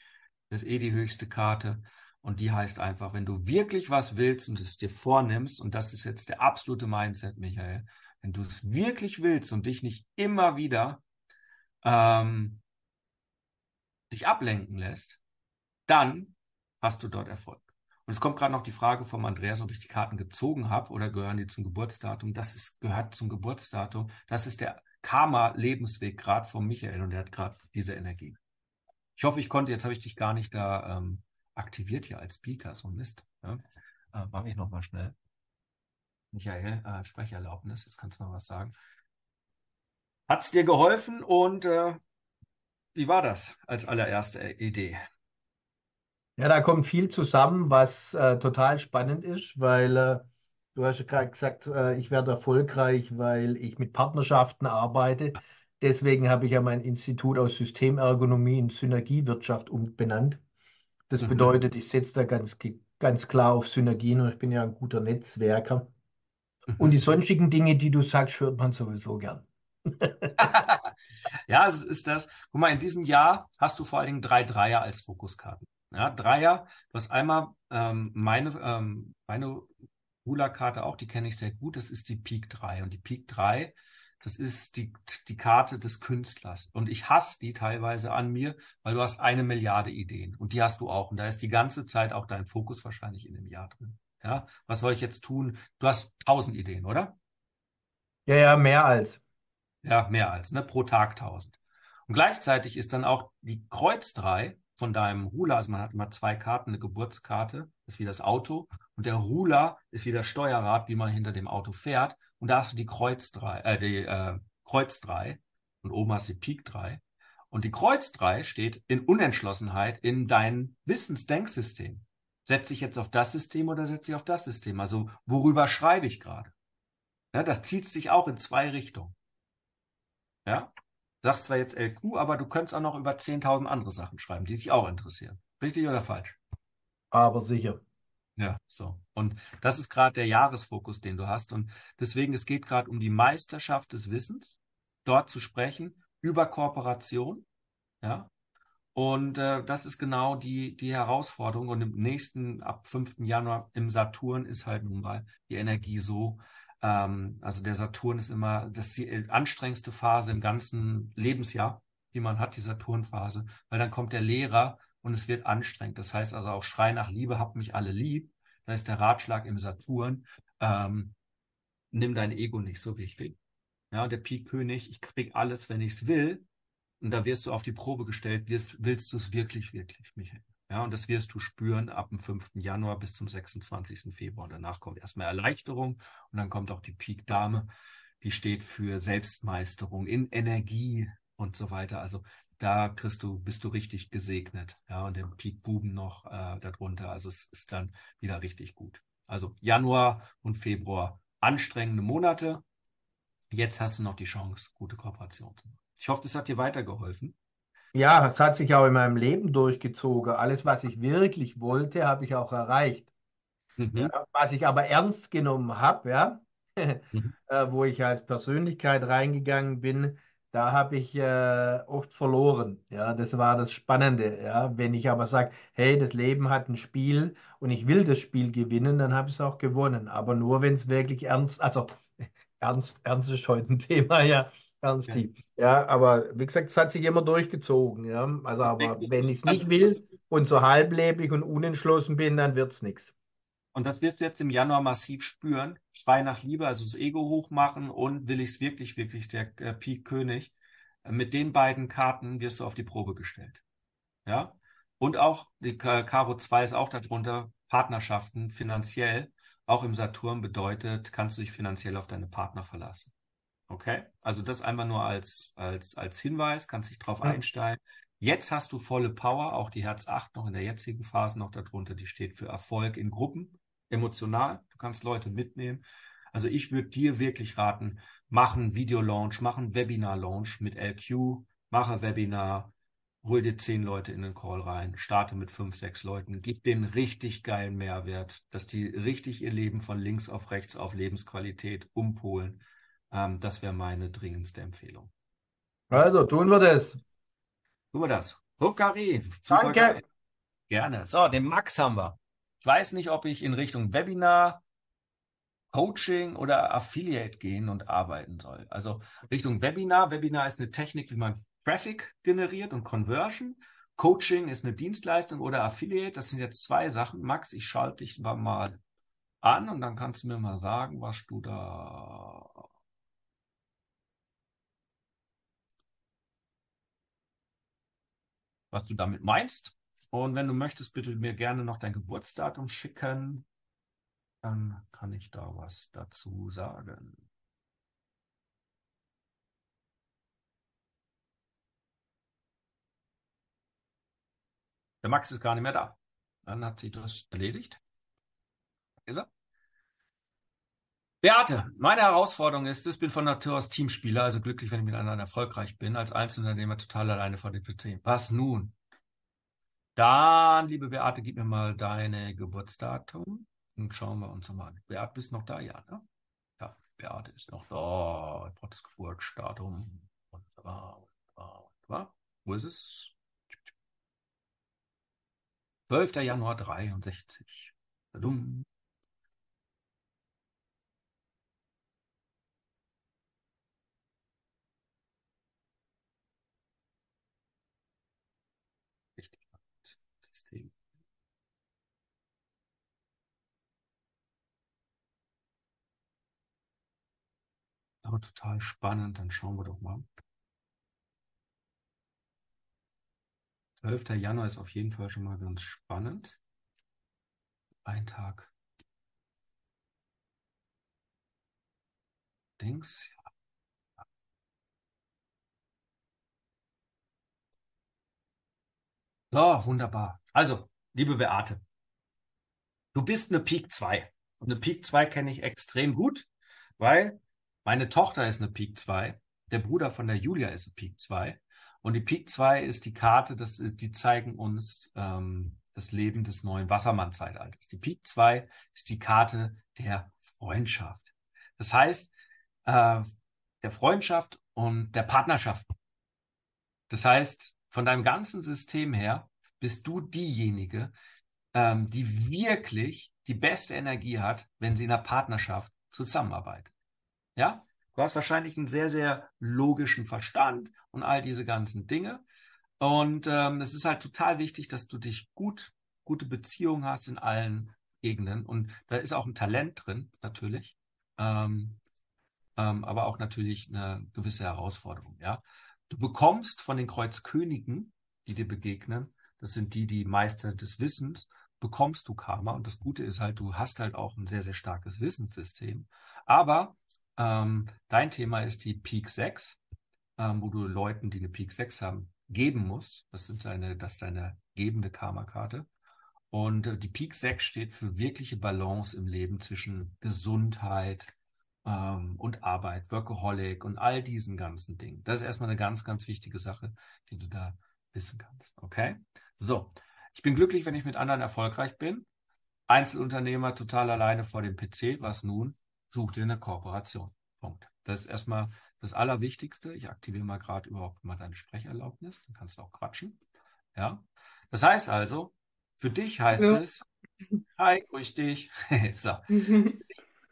Das ist eh die höchste Karte. Und die heißt einfach, wenn du wirklich was willst und es dir vornimmst, und das ist jetzt der absolute Mindset, Michael, wenn du es wirklich willst und dich nicht immer wieder ähm, dich ablenken lässt, dann hast du dort Erfolg. Und es kommt gerade noch die Frage vom Andreas, ob ich die Karten gezogen habe oder gehören die zum Geburtsdatum. Das ist, gehört zum Geburtsdatum. Das ist der Karma-Lebensweg gerade von Michael und der hat gerade diese Energie. Ich hoffe, ich konnte, jetzt habe ich dich gar nicht da ähm, aktiviert hier als Speaker, so Mist. Ja? Äh, Mache ich nochmal schnell. Michael, äh, Sprecherlaubnis, jetzt kannst du mal was sagen. Hat es dir geholfen und äh, wie war das als allererste Idee? Ja, da kommt viel zusammen, was äh, total spannend ist, weil äh, du hast ja gerade gesagt, äh, ich werde erfolgreich, weil ich mit Partnerschaften arbeite. Deswegen habe ich ja mein Institut aus Systemergonomie in Synergiewirtschaft umbenannt. Das Mhm. bedeutet, ich setze da ganz, ganz klar auf Synergien und ich bin ja ein guter Netzwerker. Und die Mhm. sonstigen Dinge, die du sagst, hört man sowieso gern. Ja, es ist das. Guck mal, in diesem Jahr hast du vor allen Dingen drei Dreier als Fokuskarten. Ja, Dreier, du hast einmal ähm, meine, ähm, meine Ruler-Karte auch, die kenne ich sehr gut, das ist die Pik 3. Und die Pik 3, das ist die, die Karte des Künstlers. Und ich hasse die teilweise an mir, weil du hast eine Milliarde Ideen. Und die hast du auch. Und da ist die ganze Zeit auch dein Fokus wahrscheinlich in dem Jahr drin. Ja, was soll ich jetzt tun? Du hast tausend Ideen, oder? Ja, ja, mehr als. Ja, mehr als, ne? Pro Tag 1000. Und gleichzeitig ist dann auch die Kreuz 3 von deinem Ruler, also man hat immer zwei Karten, eine Geburtskarte, ist wie das Auto, und der Ruler ist wie das Steuerrad, wie man hinter dem Auto fährt. Und da hast du die Kreuz 3, äh, die äh, Kreuz 3 und oben hast du die Pik 3. Und die Kreuz 3 steht in Unentschlossenheit in dein Wissensdenksystem. Setze ich jetzt auf das System oder setze ich auf das System? Also worüber schreibe ich gerade? Ja, das zieht sich auch in zwei Richtungen. Ja? Sagst zwar jetzt LQ, aber du könntest auch noch über 10.000 andere Sachen schreiben, die dich auch interessieren. Richtig oder falsch? Aber sicher. Ja, so. Und das ist gerade der Jahresfokus, den du hast. Und deswegen, es geht gerade um die Meisterschaft des Wissens, dort zu sprechen, über Kooperation. Ja. Und äh, das ist genau die, die Herausforderung. Und im nächsten, ab 5. Januar im Saturn ist halt nun mal die Energie so, ähm, also der Saturn ist immer das die anstrengendste Phase im ganzen Lebensjahr, die man hat, die Saturnphase, weil dann kommt der Lehrer und es wird anstrengend. Das heißt also auch Schrei nach Liebe, habt mich alle lieb. Da ist der Ratschlag im Saturn, ähm, nimm dein Ego nicht so wichtig. Ja, der Pik-König, ich krieg alles, wenn ich es will. Und da wirst du auf die Probe gestellt, wirst, willst du es wirklich, wirklich, Michael? Ja, und das wirst du spüren ab dem 5. Januar bis zum 26. Februar. Danach kommt erstmal Erleichterung und dann kommt auch die Pik Dame, die steht für Selbstmeisterung in Energie und so weiter. Also da kriegst du, bist du richtig gesegnet. Ja, und den Pik Buben noch äh, darunter. Also es ist dann wieder richtig gut. Also Januar und Februar anstrengende Monate. Jetzt hast du noch die Chance, gute Kooperation zu machen. Ich hoffe, das hat dir weitergeholfen. Ja, es hat sich auch in meinem Leben durchgezogen. Alles, was ich wirklich wollte, habe ich auch erreicht. Mhm. Ja, was ich aber ernst genommen habe, ja, Mhm. äh, wo ich als Persönlichkeit reingegangen bin, da habe ich äh, oft verloren. Ja, das war das Spannende. Ja, wenn ich aber sage, hey, das Leben hat ein Spiel und ich will das Spiel gewinnen, dann habe ich es auch gewonnen. Aber nur, wenn es wirklich ernst, also ernst, ernst ist heute ein Thema, ja, ernst Ja. tief. Ja, aber wie gesagt, es hat sich immer durchgezogen. Ja, also aber Deswegen wenn ich es nicht will und so halblebig und unentschlossen bin, dann wird es nichts. Und das wirst du jetzt im Januar massiv spüren. Schrei nach Liebe, also das Ego hochmachen und will ich es wirklich, wirklich, der äh, Pik König. Äh, Mit den beiden Karten wirst du auf die Probe gestellt. Ja. Und auch die Ka- Karo 2 ist auch darunter. Partnerschaften finanziell, auch im Saturn bedeutet, kannst du dich finanziell auf deine Partner verlassen. Okay? Also das einfach nur als, als, als Hinweis, kannst dich drauf Mhm. einstellen. Jetzt hast du volle Power, auch die Herz 8 noch in der jetzigen Phase noch darunter, die steht für Erfolg in Gruppen, emotional. Du kannst Leute mitnehmen. Also ich würde dir wirklich raten, mach einen Video-Launch, mach einen Webinar-Launch mit LQ, mache Webinar, hol dir zehn Leute in den Call rein, starte mit fünf, sechs Leuten, gib denen richtig geilen Mehrwert, dass die richtig ihr Leben von links auf rechts auf Lebensqualität umpolen. Ähm, das wäre meine dringendste Empfehlung. Also tun wir das. Tun wir das. Super Danke. geil. Gerne. So, den Max haben wir. Ich weiß nicht, ob ich in Richtung Webinar, Coaching oder Affiliate gehen und arbeiten soll. Also Richtung Webinar. Webinar ist eine Technik, wie man Traffic generiert und Conversion. Coaching ist eine Dienstleistung oder Affiliate. Das sind jetzt zwei Sachen. Max, ich schalte dich mal an und dann kannst du mir mal sagen, was du da was du damit meinst. Und wenn du möchtest, bitte mir gerne noch dein Geburtsdatum schicken. Dann kann ich da was dazu sagen. Der Max ist gar nicht mehr da. Dann hat sich das erledigt. Ist er? Beate, meine Herausforderung ist, ich bin von Natur aus Teamspieler, also glücklich, wenn ich mit anderen erfolgreich bin, als Einzelunternehmer total alleine vor dem PC. Was nun? Dann, liebe Beate, gib mir mal deine Geburtsdatum und schauen wir uns mal an. Beate, bist noch da? Ja, ne? Ja, Beate ist noch da. Ich brauche das Geburtsdatum. Wunderbar, wunderbar, wunderbar. Wo ist es? 12. Januar 63. Dumm. Richtig. System. Aber total spannend, dann schauen wir doch mal. 12. Januar ist auf jeden Fall schon mal ganz spannend. Ein Tag. Dings, ja. So, wunderbar. Also, liebe Beate, du bist eine Peak 2. Und eine Peak 2 kenne ich extrem gut, weil meine Tochter ist eine Peak 2, der Bruder von der Julia ist eine Peak 2. Und die Peak 2 ist die Karte, das ist, die zeigen uns ähm, das Leben des neuen Wassermann-Zeitalters. Die Peak 2 ist die Karte der Freundschaft. Das heißt, äh, der Freundschaft und der Partnerschaft. Das heißt, von deinem ganzen System her bist du diejenige, ähm, die wirklich die beste Energie hat, wenn sie in einer Partnerschaft zusammenarbeitet. Ja? Du hast wahrscheinlich einen sehr, sehr logischen Verstand und all diese ganzen Dinge. Und ähm, es ist halt total wichtig, dass du dich gut, gute Beziehungen hast in allen Gegenden. Und da ist auch ein Talent drin, natürlich. Ähm, ähm, aber auch natürlich eine gewisse Herausforderung, ja. Du bekommst von den Kreuzkönigen, die dir begegnen, das sind die, die Meister des Wissens, bekommst du Karma. Und das Gute ist halt, du hast halt auch ein sehr, sehr starkes Wissenssystem. Aber ähm, dein Thema ist die Peak 6, ähm, wo du Leuten, die eine Peak 6 haben, geben musst. Das, sind deine, das ist deine gebende Karma-Karte. Und äh, die Peak 6 steht für wirkliche Balance im Leben zwischen Gesundheit ähm, und Arbeit, Workaholic und all diesen ganzen Dingen. Das ist erstmal eine ganz, ganz wichtige Sache, die du da wissen kannst. Okay? So. Ich bin glücklich, wenn ich mit anderen erfolgreich bin. Einzelunternehmer total alleine vor dem PC. Was nun? Such dir eine Kooperation. Punkt. Das ist erstmal das Allerwichtigste. Ich aktiviere mal gerade überhaupt mal deine Sprecherlaubnis. Dann kannst du auch quatschen. Ja. Das heißt also, für dich heißt ja. es, hi, grüß dich. so.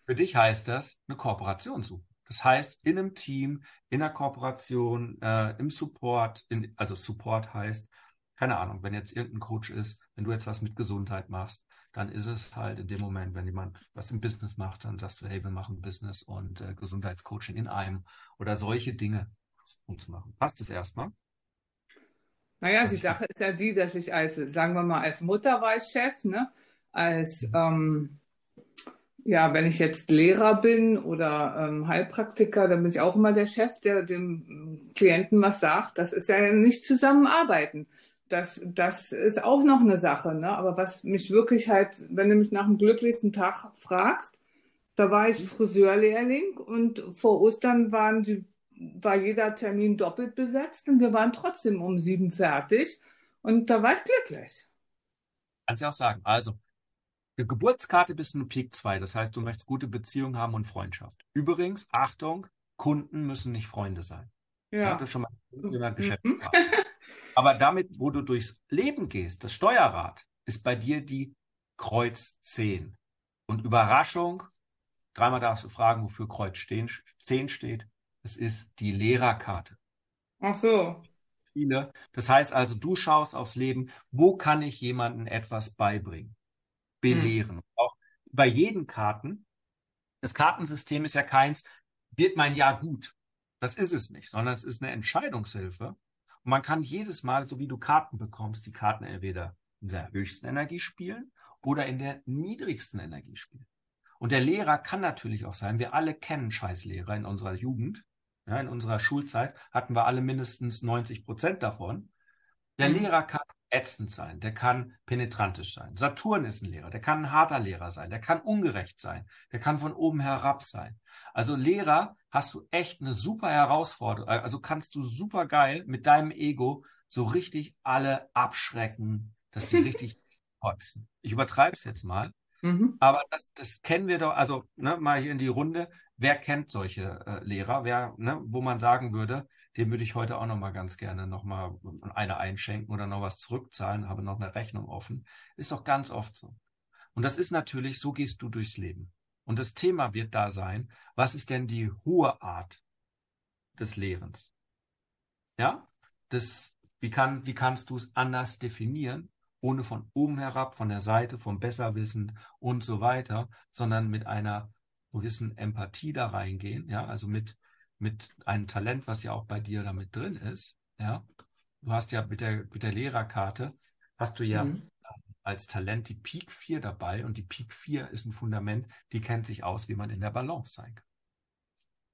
Für dich heißt das, eine Kooperation suchen. Das heißt, in einem Team, in einer Kooperation, äh, im Support, in, also Support heißt, keine Ahnung, wenn jetzt irgendein Coach ist, wenn du jetzt was mit Gesundheit machst, dann ist es halt in dem Moment, wenn jemand was im Business macht, dann sagst du, hey, wir machen Business und äh, Gesundheitscoaching in einem oder solche Dinge zu machen. Passt es erstmal? Naja, die Sache ist ja die, dass ich als, sagen wir mal, als Mutter war ich Chef, ne? Als, mhm. ähm, ja, wenn ich jetzt Lehrer bin oder ähm, Heilpraktiker, dann bin ich auch immer der Chef, der dem Klienten was sagt. Das ist ja nicht zusammenarbeiten das, das ist auch noch eine Sache. Ne? Aber was mich wirklich halt, wenn du mich nach dem glücklichsten Tag fragst, da war ich Friseurlehrling und vor Ostern waren die, war jeder Termin doppelt besetzt und wir waren trotzdem um sieben fertig und da war ich glücklich. Kannst du auch sagen. Also, Geburtskarte bist du eine Peak 2, das heißt, du möchtest gute Beziehungen haben und Freundschaft. Übrigens, Achtung, Kunden müssen nicht Freunde sein. Ja. das ist schon mal jemand mhm. Geschäftspartner. Aber damit, wo du durchs Leben gehst, das Steuerrad, ist bei dir die Kreuz 10. Und Überraschung, dreimal darfst du fragen, wofür Kreuz 10 steht. Es ist die Lehrerkarte. Ach so. Viele. Das heißt also, du schaust aufs Leben, wo kann ich jemandem etwas beibringen? Belehren. Hm. Auch bei jeden Karten, das Kartensystem ist ja keins, wird mein Jahr gut. Das ist es nicht, sondern es ist eine Entscheidungshilfe Und man kann jedes Mal, so wie du Karten bekommst, die Karten entweder in der höchsten Energie spielen oder in der niedrigsten Energie spielen. Und der Lehrer kann natürlich auch sein, wir alle kennen Scheißlehrer in unserer Jugend. Ja, in unserer Schulzeit hatten wir alle mindestens 90 Prozent davon. Der mhm. Lehrer kann ätzend sein, der kann penetrantisch sein. Saturn ist ein Lehrer, der kann ein harter Lehrer sein, der kann ungerecht sein, der kann von oben herab sein. Also Lehrer hast du echt eine super Herausforderung, also kannst du super geil mit deinem Ego so richtig alle abschrecken, dass sie richtig kotzen. Ich übertreibe es jetzt mal, mhm. aber das, das kennen wir doch, also ne, mal hier in die Runde, wer kennt solche äh, Lehrer, wer, ne, wo man sagen würde, dem würde ich heute auch noch mal ganz gerne noch mal eine einschenken oder noch was zurückzahlen, habe noch eine Rechnung offen. Ist doch ganz oft so. Und das ist natürlich, so gehst du durchs Leben. Und das Thema wird da sein, was ist denn die hohe Art des Lehrens? Ja? Das, wie, kann, wie kannst du es anders definieren, ohne von oben herab, von der Seite, vom Besserwissen und so weiter, sondern mit einer gewissen Empathie da reingehen, ja, also mit, mit einem Talent, was ja auch bei dir damit drin ist, ja. Du hast ja mit der, mit der Lehrerkarte, hast du ja mhm. Als Talent die Peak 4 dabei und die Peak 4 ist ein Fundament, die kennt sich aus, wie man in der Balance sein kann.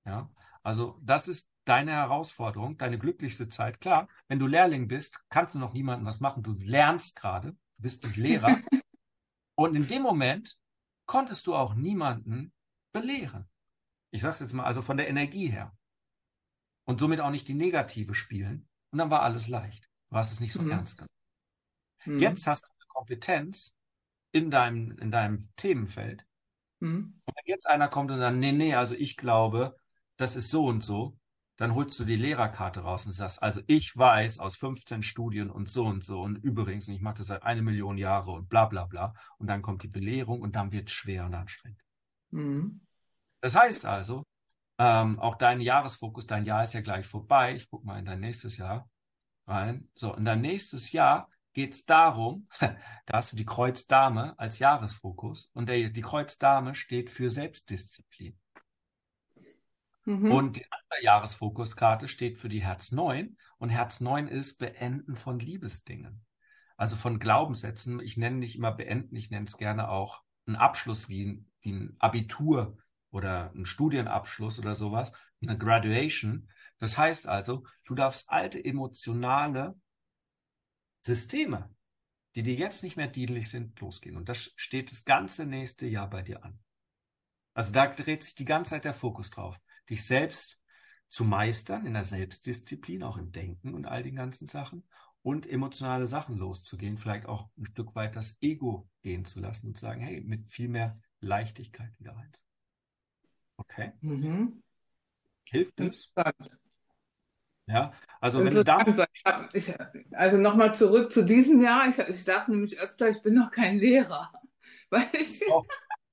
Ja, also das ist deine Herausforderung, deine glücklichste Zeit. Klar, wenn du Lehrling bist, kannst du noch niemandem was machen. Du lernst gerade, du bist nicht Lehrer. und in dem Moment konntest du auch niemanden belehren. Ich sage es jetzt mal, also von der Energie her. Und somit auch nicht die negative spielen. Und dann war alles leicht. Du hast es nicht so mhm. ernst genommen. Mhm. Jetzt hast du Kompetenz in deinem, in deinem Themenfeld. Mhm. Und wenn jetzt einer kommt und sagt, nee, nee, also ich glaube, das ist so und so, dann holst du die Lehrerkarte raus und sagst, also ich weiß aus 15 Studien und so und so und übrigens, und ich mache das seit eine Million Jahre und bla bla bla. Und dann kommt die Belehrung und dann wird es schwer und anstrengend. Mhm. Das heißt also, ähm, auch dein Jahresfokus, dein Jahr ist ja gleich vorbei. Ich gucke mal in dein nächstes Jahr rein. So, in dein nächstes Jahr geht es darum, da hast du die Kreuzdame als Jahresfokus und der, die Kreuzdame steht für Selbstdisziplin. Mhm. Und die andere Jahresfokuskarte steht für die Herz 9 und Herz 9 ist Beenden von Liebesdingen. Also von Glaubenssätzen. Ich nenne nicht immer beenden, ich nenne es gerne auch einen Abschluss wie ein, wie ein Abitur oder ein Studienabschluss oder sowas, eine Graduation. Das heißt also, du darfst alte emotionale Systeme, die dir jetzt nicht mehr dienlich sind, losgehen. Und das steht das ganze nächste Jahr bei dir an. Also da dreht sich die ganze Zeit der Fokus drauf, dich selbst zu meistern in der Selbstdisziplin, auch im Denken und all den ganzen Sachen und emotionale Sachen loszugehen, vielleicht auch ein Stück weit das Ego gehen zu lassen und zu sagen, hey, mit viel mehr Leichtigkeit wieder rein. Okay. Mhm. Hilft es? Ja, also wenn du da. also nochmal zurück zu diesem Jahr. Ich, ich sage nämlich öfter, ich bin noch kein Lehrer. Weil ich auch,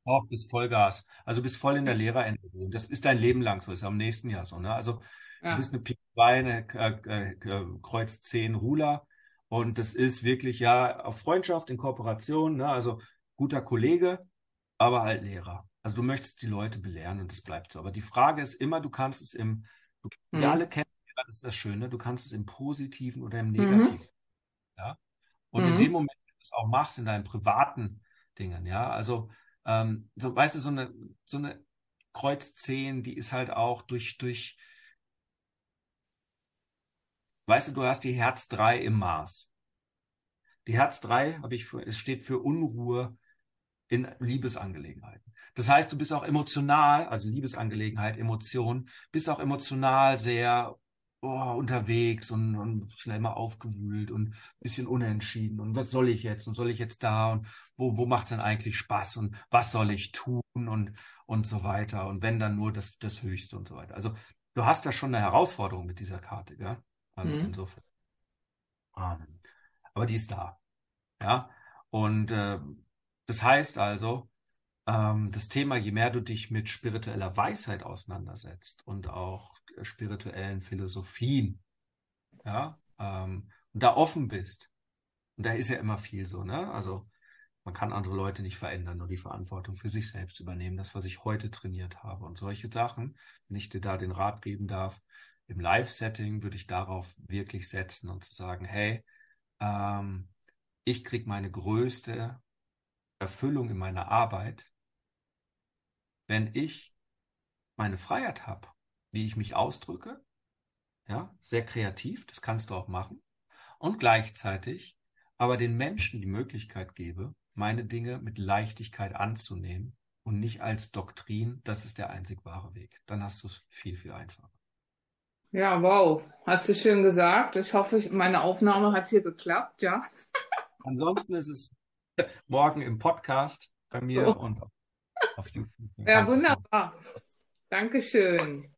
auch bis Vollgas. Also bist voll in der Lehrerentwicklung. Das ist dein Leben lang so, ist am nächsten Jahr so. Ne? Also ja. du bist eine Pik 2, eine äh, äh, Kreuz 10 Ruler. Und das ist wirklich ja auf Freundschaft, in Kooperation, ne? also guter Kollege, aber halt Lehrer. Also du möchtest die Leute belehren und es bleibt so. Aber die Frage ist immer, du kannst es im, du, mhm. wir alle kennen, das ist das Schöne, du kannst es im Positiven oder im mhm. Negativen. Mhm. Ja? Und mhm. in dem Moment, wenn du es auch machst, in deinen privaten Dingen, ja, also ähm, so, weißt du, so eine, so eine Kreuz 10, die ist halt auch durch, durch, weißt du, du hast die Herz 3 im Mars. Die Herz 3, habe ich, es steht für Unruhe in Liebesangelegenheiten. Das heißt, du bist auch emotional, also Liebesangelegenheit, Emotion, bist auch emotional sehr oh, unterwegs und, und schnell mal aufgewühlt und bisschen unentschieden. Und was soll ich jetzt? Und soll ich jetzt da? Und wo, wo macht es denn eigentlich Spaß? Und was soll ich tun? Und, und so weiter. Und wenn dann nur das, das Höchste und so weiter. Also du hast da schon eine Herausforderung mit dieser Karte, ja? Also mhm. insofern. Um, aber die ist da. Ja. Und äh, das heißt also, ähm, das Thema, je mehr du dich mit spiritueller Weisheit auseinandersetzt und auch spirituellen Philosophien, ja, ähm, und da offen bist, und da ist ja immer viel so, ne? Also man kann andere Leute nicht verändern, nur die Verantwortung für sich selbst übernehmen, das, was ich heute trainiert habe. Und solche Sachen, wenn ich dir da den Rat geben darf, im Live-Setting würde ich darauf wirklich setzen und zu sagen, hey, ähm, ich kriege meine größte Erfüllung in meiner Arbeit, wenn ich meine Freiheit habe, wie ich mich ausdrücke, ja, sehr kreativ, das kannst du auch machen, und gleichzeitig aber den Menschen die Möglichkeit gebe, meine Dinge mit Leichtigkeit anzunehmen und nicht als Doktrin, das ist der einzig wahre Weg. Dann hast du es viel, viel einfacher. Ja, wow. Hast du schön gesagt. Ich hoffe, meine Aufnahme hat hier geklappt, ja. Ansonsten ist es morgen im Podcast bei mir oh. und auf YouTube. Ja, wunderbar. Dankeschön.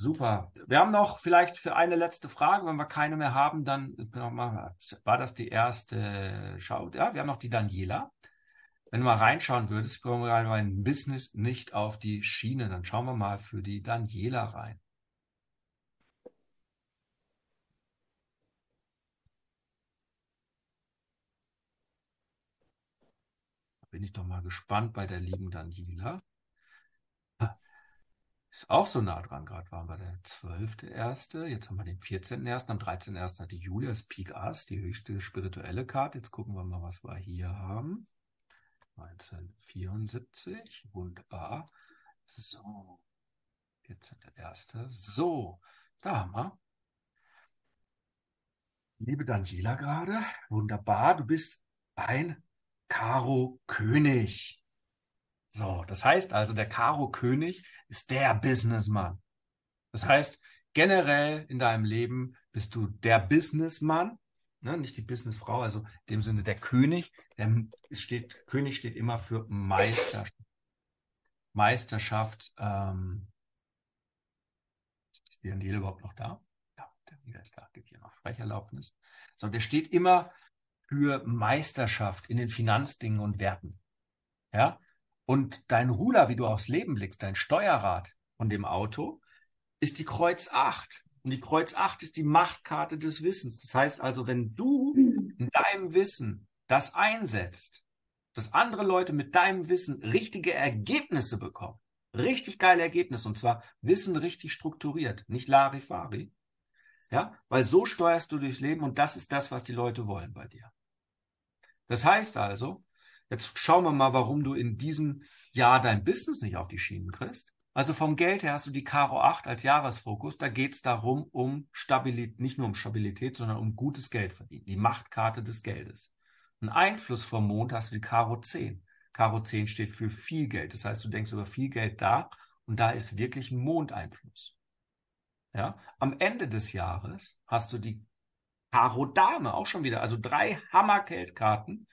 Super. Wir haben noch vielleicht für eine letzte Frage, wenn wir keine mehr haben, dann war das die erste Schau. Ja, wir haben noch die Daniela. Wenn du mal reinschauen würdest, kommen wir mein Business nicht auf die Schiene. Dann schauen wir mal für die Daniela rein. bin ich doch mal gespannt bei der lieben Daniela. Ist auch so nah dran. Gerade waren wir der 12.1. Jetzt haben wir den 14.1. Am 13.1. hat die Julia das Peak Ass, die höchste spirituelle Karte. Jetzt gucken wir mal, was wir hier haben. 1974. Wunderbar. So. 14.1. So. Da haben wir. Liebe Daniela gerade. Wunderbar. Du bist ein Karo König. So, das heißt also, der Karo König ist der Businessmann. Das heißt, generell in deinem Leben bist du der Businessmann, ne, nicht die Businessfrau, also in dem Sinne der König. Der steht, König steht immer für Meisterschaft. Meisterschaft. Ähm, ist die Daniele überhaupt noch da? Ja, der Daniele ist da, gibt hier noch Sprecherlaubnis. So, der steht immer für Meisterschaft in den Finanzdingen und Werten. Ja, und dein Ruder, wie du aufs Leben blickst, dein Steuerrad von dem Auto, ist die Kreuz 8. Und die Kreuz 8 ist die Machtkarte des Wissens. Das heißt also, wenn du in deinem Wissen das einsetzt, dass andere Leute mit deinem Wissen richtige Ergebnisse bekommen, richtig geile Ergebnisse, und zwar Wissen richtig strukturiert, nicht Larifari, ja, weil so steuerst du durchs Leben und das ist das, was die Leute wollen bei dir. Das heißt also, Jetzt schauen wir mal, warum du in diesem Jahr dein Business nicht auf die Schienen kriegst. Also vom Geld her hast du die Karo 8 als Jahresfokus. Da geht es darum, um Stabilität, nicht nur um Stabilität, sondern um gutes Geld verdienen. Die Machtkarte des Geldes. Ein Einfluss vom Mond hast du die Karo 10. Karo 10 steht für viel Geld. Das heißt, du denkst über viel Geld da und da ist wirklich ein Mondeinfluss. Ja, am Ende des Jahres hast du die Karo Dame auch schon wieder, also drei Hammergeldkarten,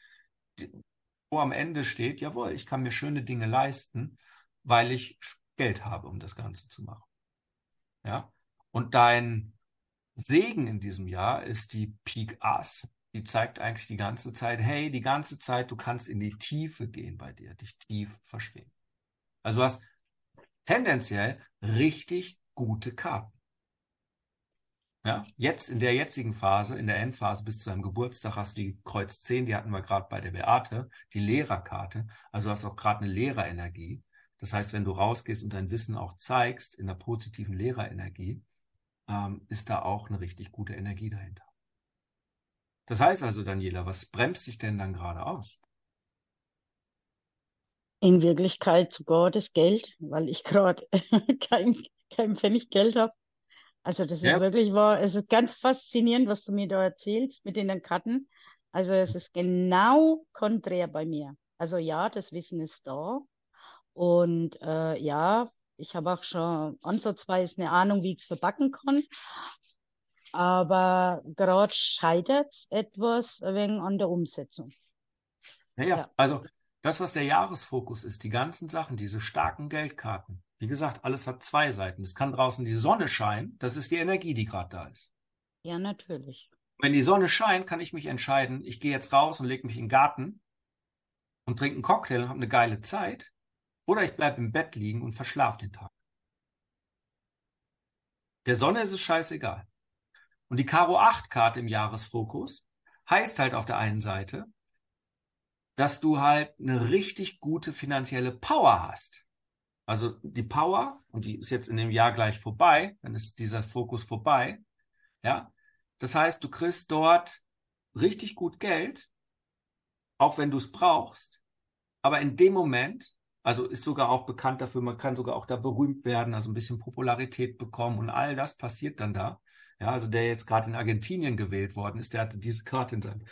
wo am Ende steht, jawohl, ich kann mir schöne Dinge leisten, weil ich Geld habe, um das Ganze zu machen. Ja. Und dein Segen in diesem Jahr ist die Peak Ass. Die zeigt eigentlich die ganze Zeit, hey, die ganze Zeit, du kannst in die Tiefe gehen bei dir, dich tief verstehen. Also du hast tendenziell richtig gute Karten. Ja, jetzt in der jetzigen Phase, in der Endphase bis zu deinem Geburtstag hast du die Kreuz 10, die hatten wir gerade bei der Beate, die Lehrerkarte. Also hast auch gerade eine Lehrerenergie. Das heißt, wenn du rausgehst und dein Wissen auch zeigst in der positiven Lehrerenergie, ähm, ist da auch eine richtig gute Energie dahinter. Das heißt also, Daniela, was bremst sich denn dann gerade aus? In Wirklichkeit sogar das Geld, weil ich gerade kein, kein Pfennig Geld habe. Also das ist wirklich wahr. Es ist ganz faszinierend, was du mir da erzählst mit den Karten. Also es ist genau konträr bei mir. Also ja, das Wissen ist da. Und äh, ja, ich habe auch schon ansatzweise eine Ahnung, wie ich es verbacken kann. Aber gerade scheitert es etwas wegen an der Umsetzung. Naja, ja. also das, was der Jahresfokus ist, die ganzen Sachen, diese starken Geldkarten, wie gesagt, alles hat zwei Seiten. Es kann draußen die Sonne scheinen, das ist die Energie, die gerade da ist. Ja, natürlich. Wenn die Sonne scheint, kann ich mich entscheiden, ich gehe jetzt raus und lege mich in den Garten und trinke einen Cocktail und habe eine geile Zeit. Oder ich bleibe im Bett liegen und verschlafe den Tag. Der Sonne ist es scheißegal. Und die Karo 8 Karte im Jahresfokus heißt halt auf der einen Seite, dass du halt eine richtig gute finanzielle Power hast. Also die Power, und die ist jetzt in dem Jahr gleich vorbei, dann ist dieser Fokus vorbei. Ja, das heißt, du kriegst dort richtig gut Geld, auch wenn du es brauchst. Aber in dem Moment, also ist sogar auch bekannt dafür, man kann sogar auch da berühmt werden, also ein bisschen Popularität bekommen und all das passiert dann da. Ja, also der jetzt gerade in Argentinien gewählt worden ist, der hatte diese Karte in seinem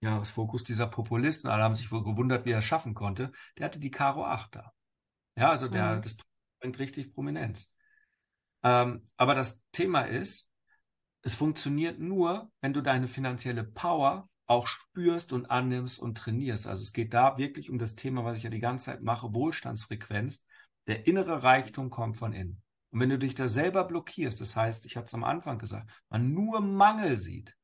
Jahresfokus, dieser Populist, und alle haben sich wohl gewundert, wie er es schaffen konnte. Der hatte die Karo 8 da. Ja, also der, mhm. das bringt richtig Prominenz. Ähm, aber das Thema ist, es funktioniert nur, wenn du deine finanzielle Power auch spürst und annimmst und trainierst. Also es geht da wirklich um das Thema, was ich ja die ganze Zeit mache, Wohlstandsfrequenz. Der innere Reichtum kommt von innen. Und wenn du dich da selber blockierst, das heißt, ich hatte es am Anfang gesagt, man nur Mangel sieht.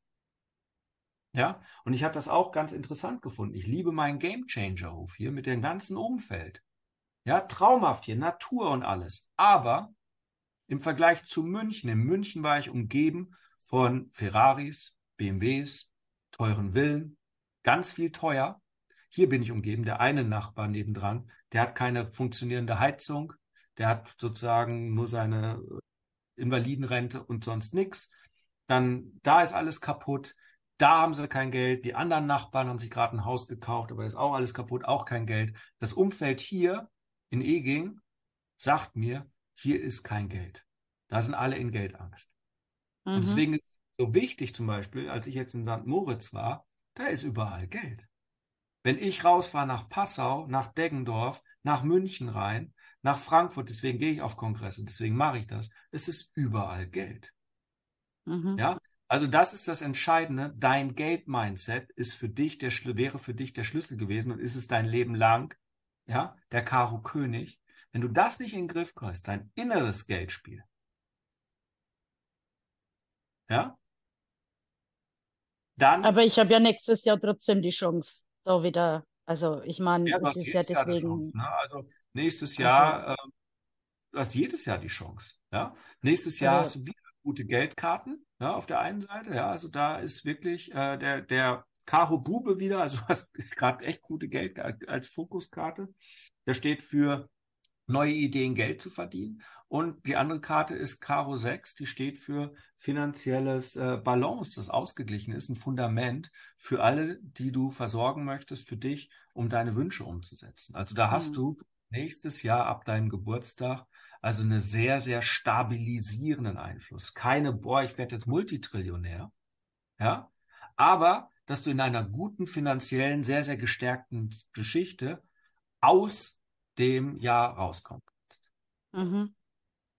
Ja, und ich habe das auch ganz interessant gefunden. Ich liebe meinen Game Changer Hof hier mit dem ganzen Umfeld. Ja, traumhaft hier, Natur und alles. Aber im Vergleich zu München, in München war ich umgeben von Ferraris, BMWs, teuren Villen, ganz viel teuer. Hier bin ich umgeben, der eine Nachbar nebendran, der hat keine funktionierende Heizung, der hat sozusagen nur seine Invalidenrente und sonst nichts. Dann da ist alles kaputt, da haben sie kein Geld. Die anderen Nachbarn haben sich gerade ein Haus gekauft, aber ist auch alles kaputt, auch kein Geld. Das Umfeld hier in Eging sagt mir, hier ist kein Geld. Da sind alle in Geldangst. Mhm. Und deswegen ist es so wichtig zum Beispiel, als ich jetzt in St. Moritz war, da ist überall Geld. Wenn ich rausfahre nach Passau, nach Deggendorf, nach München rein, nach Frankfurt, deswegen gehe ich auf Kongresse, deswegen mache ich das, es ist überall Geld. Mhm. Ja, also das ist das Entscheidende. Dein Geld-Mindset ist für dich der wäre für dich der Schlüssel gewesen und ist es dein Leben lang ja, der Karo König, wenn du das nicht in den Griff kriegst, dein inneres Geldspiel, ja, dann. Aber ich habe ja nächstes Jahr trotzdem die Chance, da wieder, also ich meine, ja, es ist ja deswegen. Chance, ne? Also nächstes Jahr, also, äh, du hast jedes Jahr die Chance, ja. Nächstes Jahr also, hast du wieder gute Geldkarten, ja, auf der einen Seite, ja, also da ist wirklich äh, der, der Karo Bube wieder, also du hast gerade echt gute Geld als Fokuskarte. Der steht für neue Ideen, Geld zu verdienen. Und die andere Karte ist Karo 6, die steht für finanzielles äh, Balance, das ausgeglichen ist, ein Fundament für alle, die du versorgen möchtest, für dich, um deine Wünsche umzusetzen. Also da hast mhm. du nächstes Jahr ab deinem Geburtstag also einen sehr, sehr stabilisierenden Einfluss. Keine, boah, ich werde jetzt Multitrillionär, ja, aber dass du in einer guten finanziellen, sehr, sehr gestärkten Geschichte aus dem Jahr rauskommen kannst. Mhm.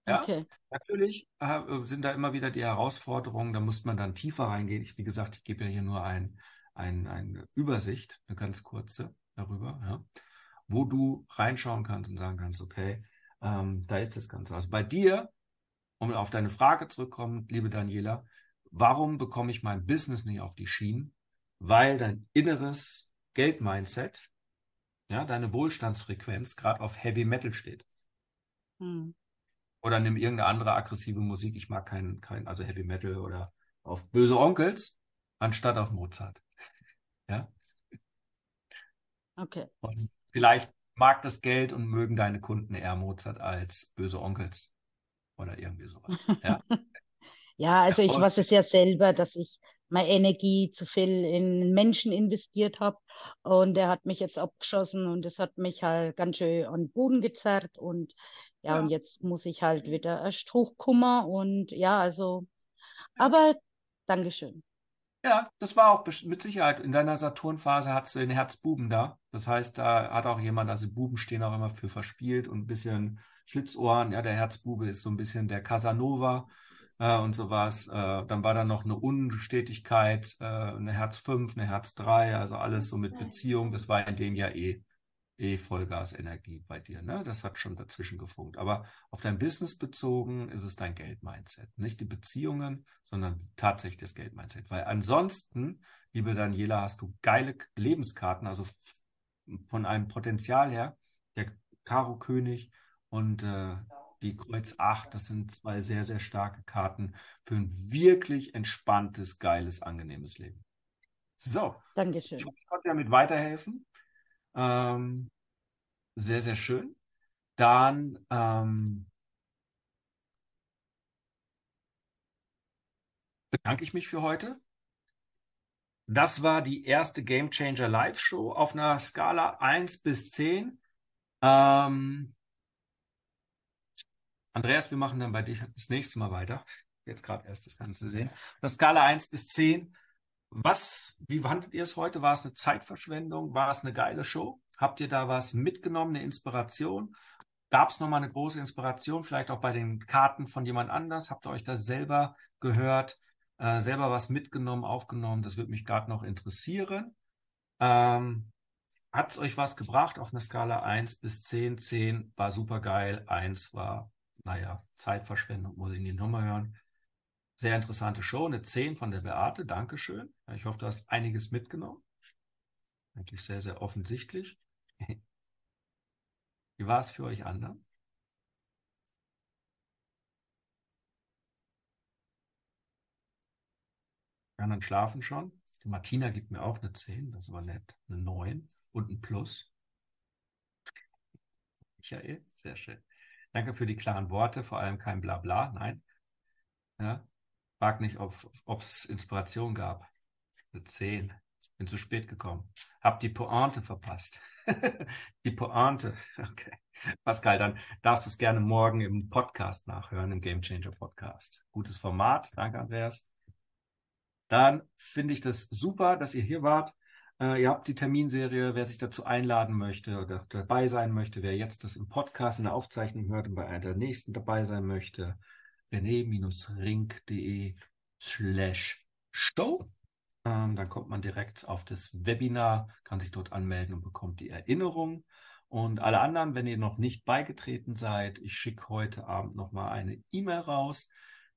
Ja, okay. natürlich äh, sind da immer wieder die Herausforderungen, da muss man dann tiefer reingehen. Ich, wie gesagt, ich gebe ja hier nur ein, ein, eine Übersicht, eine ganz kurze darüber, ja, wo du reinschauen kannst und sagen kannst, okay, ähm, da ist das Ganze. Also bei dir, um auf deine Frage zurückzukommen, liebe Daniela, warum bekomme ich mein Business nicht auf die Schienen? Weil dein inneres Geld-Mindset, ja, deine Wohlstandsfrequenz gerade auf Heavy Metal steht. Hm. Oder nimm irgendeine andere aggressive Musik. Ich mag keinen, kein, also Heavy Metal oder auf böse Onkels anstatt auf Mozart. ja. Okay. Und vielleicht mag das Geld und mögen deine Kunden eher Mozart als böse Onkels oder irgendwie sowas. Ja, ja also ich weiß es ja selber, dass ich meine Energie zu viel in Menschen investiert habe. Und er hat mich jetzt abgeschossen und es hat mich halt ganz schön an den Boden gezerrt. Und ja, ja. und jetzt muss ich halt wieder erst hochkommen. Und ja, also, aber Dankeschön. Ja, das war auch mit Sicherheit. In deiner Saturnphase hattest du den Herzbuben da. Das heißt, da hat auch jemand, also Buben stehen auch immer für verspielt und ein bisschen Schlitzohren. Ja, der Herzbube ist so ein bisschen der Casanova äh, und sowas. Äh, dann war da noch eine Unstetigkeit, äh, eine Herz 5, eine Herz 3, also alles so mit Beziehung. Das war in dem Jahr eh, eh Vollgasenergie bei dir. Ne? Das hat schon dazwischen gefunkt. Aber auf dein Business bezogen ist es dein Geldmindset. Nicht die Beziehungen, sondern tatsächlich das Geldmindset. Weil ansonsten, liebe Daniela, hast du geile Lebenskarten, also von einem Potenzial her, der Karo König und äh, die Kreuz 8, das sind zwei sehr, sehr starke Karten für ein wirklich entspanntes, geiles, angenehmes Leben. So. Dankeschön. Ich hoffe, ich konnte damit weiterhelfen. Ähm, sehr, sehr schön. dann ähm, bedanke ich mich für heute. Das war die erste Game Changer Live Show auf einer Skala 1 bis 10. Ähm, Andreas, wir machen dann bei dir das nächste Mal weiter. Jetzt gerade erst das Ganze sehen. Eine Skala 1 bis 10. Was, wie fandet ihr es heute? War es eine Zeitverschwendung? War es eine geile Show? Habt ihr da was mitgenommen, eine Inspiration? Gab es nochmal eine große Inspiration, vielleicht auch bei den Karten von jemand anders? Habt ihr euch das selber gehört, äh, selber was mitgenommen, aufgenommen? Das würde mich gerade noch interessieren. Ähm, Hat es euch was gebracht auf einer Skala 1 bis 10? 10 war super geil, 1 war, naja, Zeitverschwendung, muss ich nicht nochmal hören. Sehr interessante Show, eine 10 von der Beate, Dankeschön. Ich hoffe, du hast einiges mitgenommen. Eigentlich sehr, sehr offensichtlich. Wie war es für euch anderen? Die anderen schlafen schon. Die Martina gibt mir auch eine 10, das war nett. Eine 9 und ein Plus. Michael, sehr schön. Danke für die klaren Worte, vor allem kein Blabla, nein. Ja, frag nicht, ob es Inspiration gab. Eine 10. Bin zu spät gekommen. Hab die Pointe verpasst. die Pointe. Okay. Pascal, dann darfst du es gerne morgen im Podcast nachhören, im Game Changer Podcast. Gutes Format. Danke, Andreas. Dann finde ich das super, dass ihr hier wart. Äh, ihr habt die Terminserie, wer sich dazu einladen möchte oder dabei sein möchte, wer jetzt das im Podcast in der Aufzeichnung hört und bei einer der nächsten dabei sein möchte, rené-rink.de slash show. Ähm, dann kommt man direkt auf das Webinar, kann sich dort anmelden und bekommt die Erinnerung. Und alle anderen, wenn ihr noch nicht beigetreten seid, ich schicke heute Abend nochmal eine E-Mail raus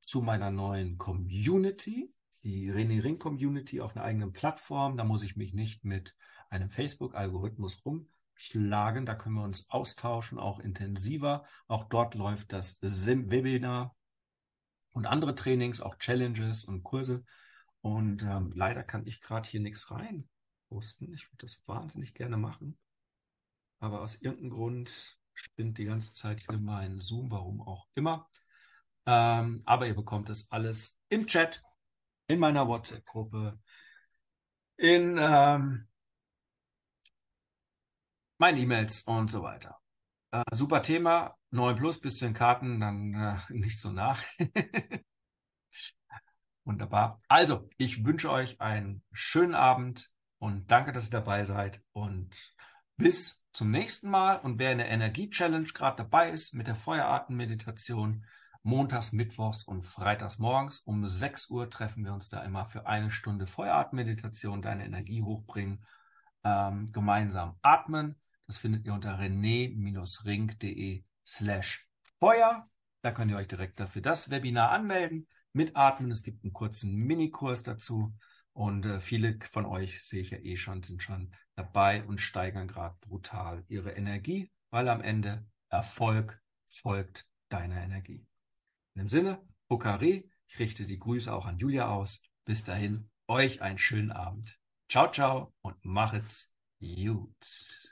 zu meiner neuen Community, die René Ring Community auf einer eigenen Plattform. Da muss ich mich nicht mit einem Facebook-Algorithmus rumschlagen. Da können wir uns austauschen, auch intensiver. Auch dort läuft das Webinar und andere Trainings, auch Challenges und Kurse. Und ähm, leider kann ich gerade hier nichts rein posten. Ich würde das wahnsinnig gerne machen. Aber aus irgendeinem Grund spinnt die ganze Zeit hier mein Zoom, warum auch immer. Ähm, aber ihr bekommt es alles im Chat, in meiner WhatsApp-Gruppe, in ähm, meinen E-Mails und so weiter. Äh, super Thema, 9 Plus bis zu den Karten, dann äh, nicht so nach. Wunderbar. Also, ich wünsche euch einen schönen Abend und danke, dass ihr dabei seid und bis zum nächsten Mal. Und wer in der Energie-Challenge gerade dabei ist mit der Feueratem-Meditation, montags, mittwochs und freitags morgens um 6 Uhr treffen wir uns da immer für eine Stunde Feueratem-Meditation, deine Energie hochbringen, ähm, gemeinsam atmen. Das findet ihr unter rené-ring.de slash Feuer. Da könnt ihr euch direkt dafür das Webinar anmelden mitatmen. Es gibt einen kurzen Minikurs dazu. Und äh, viele von euch, sehe ich ja eh schon, sind schon dabei und steigern gerade brutal ihre Energie, weil am Ende Erfolg folgt deiner Energie. In dem Sinne, Bukari, ich richte die Grüße auch an Julia aus. Bis dahin, euch einen schönen Abend. Ciao, ciao und machet's gut.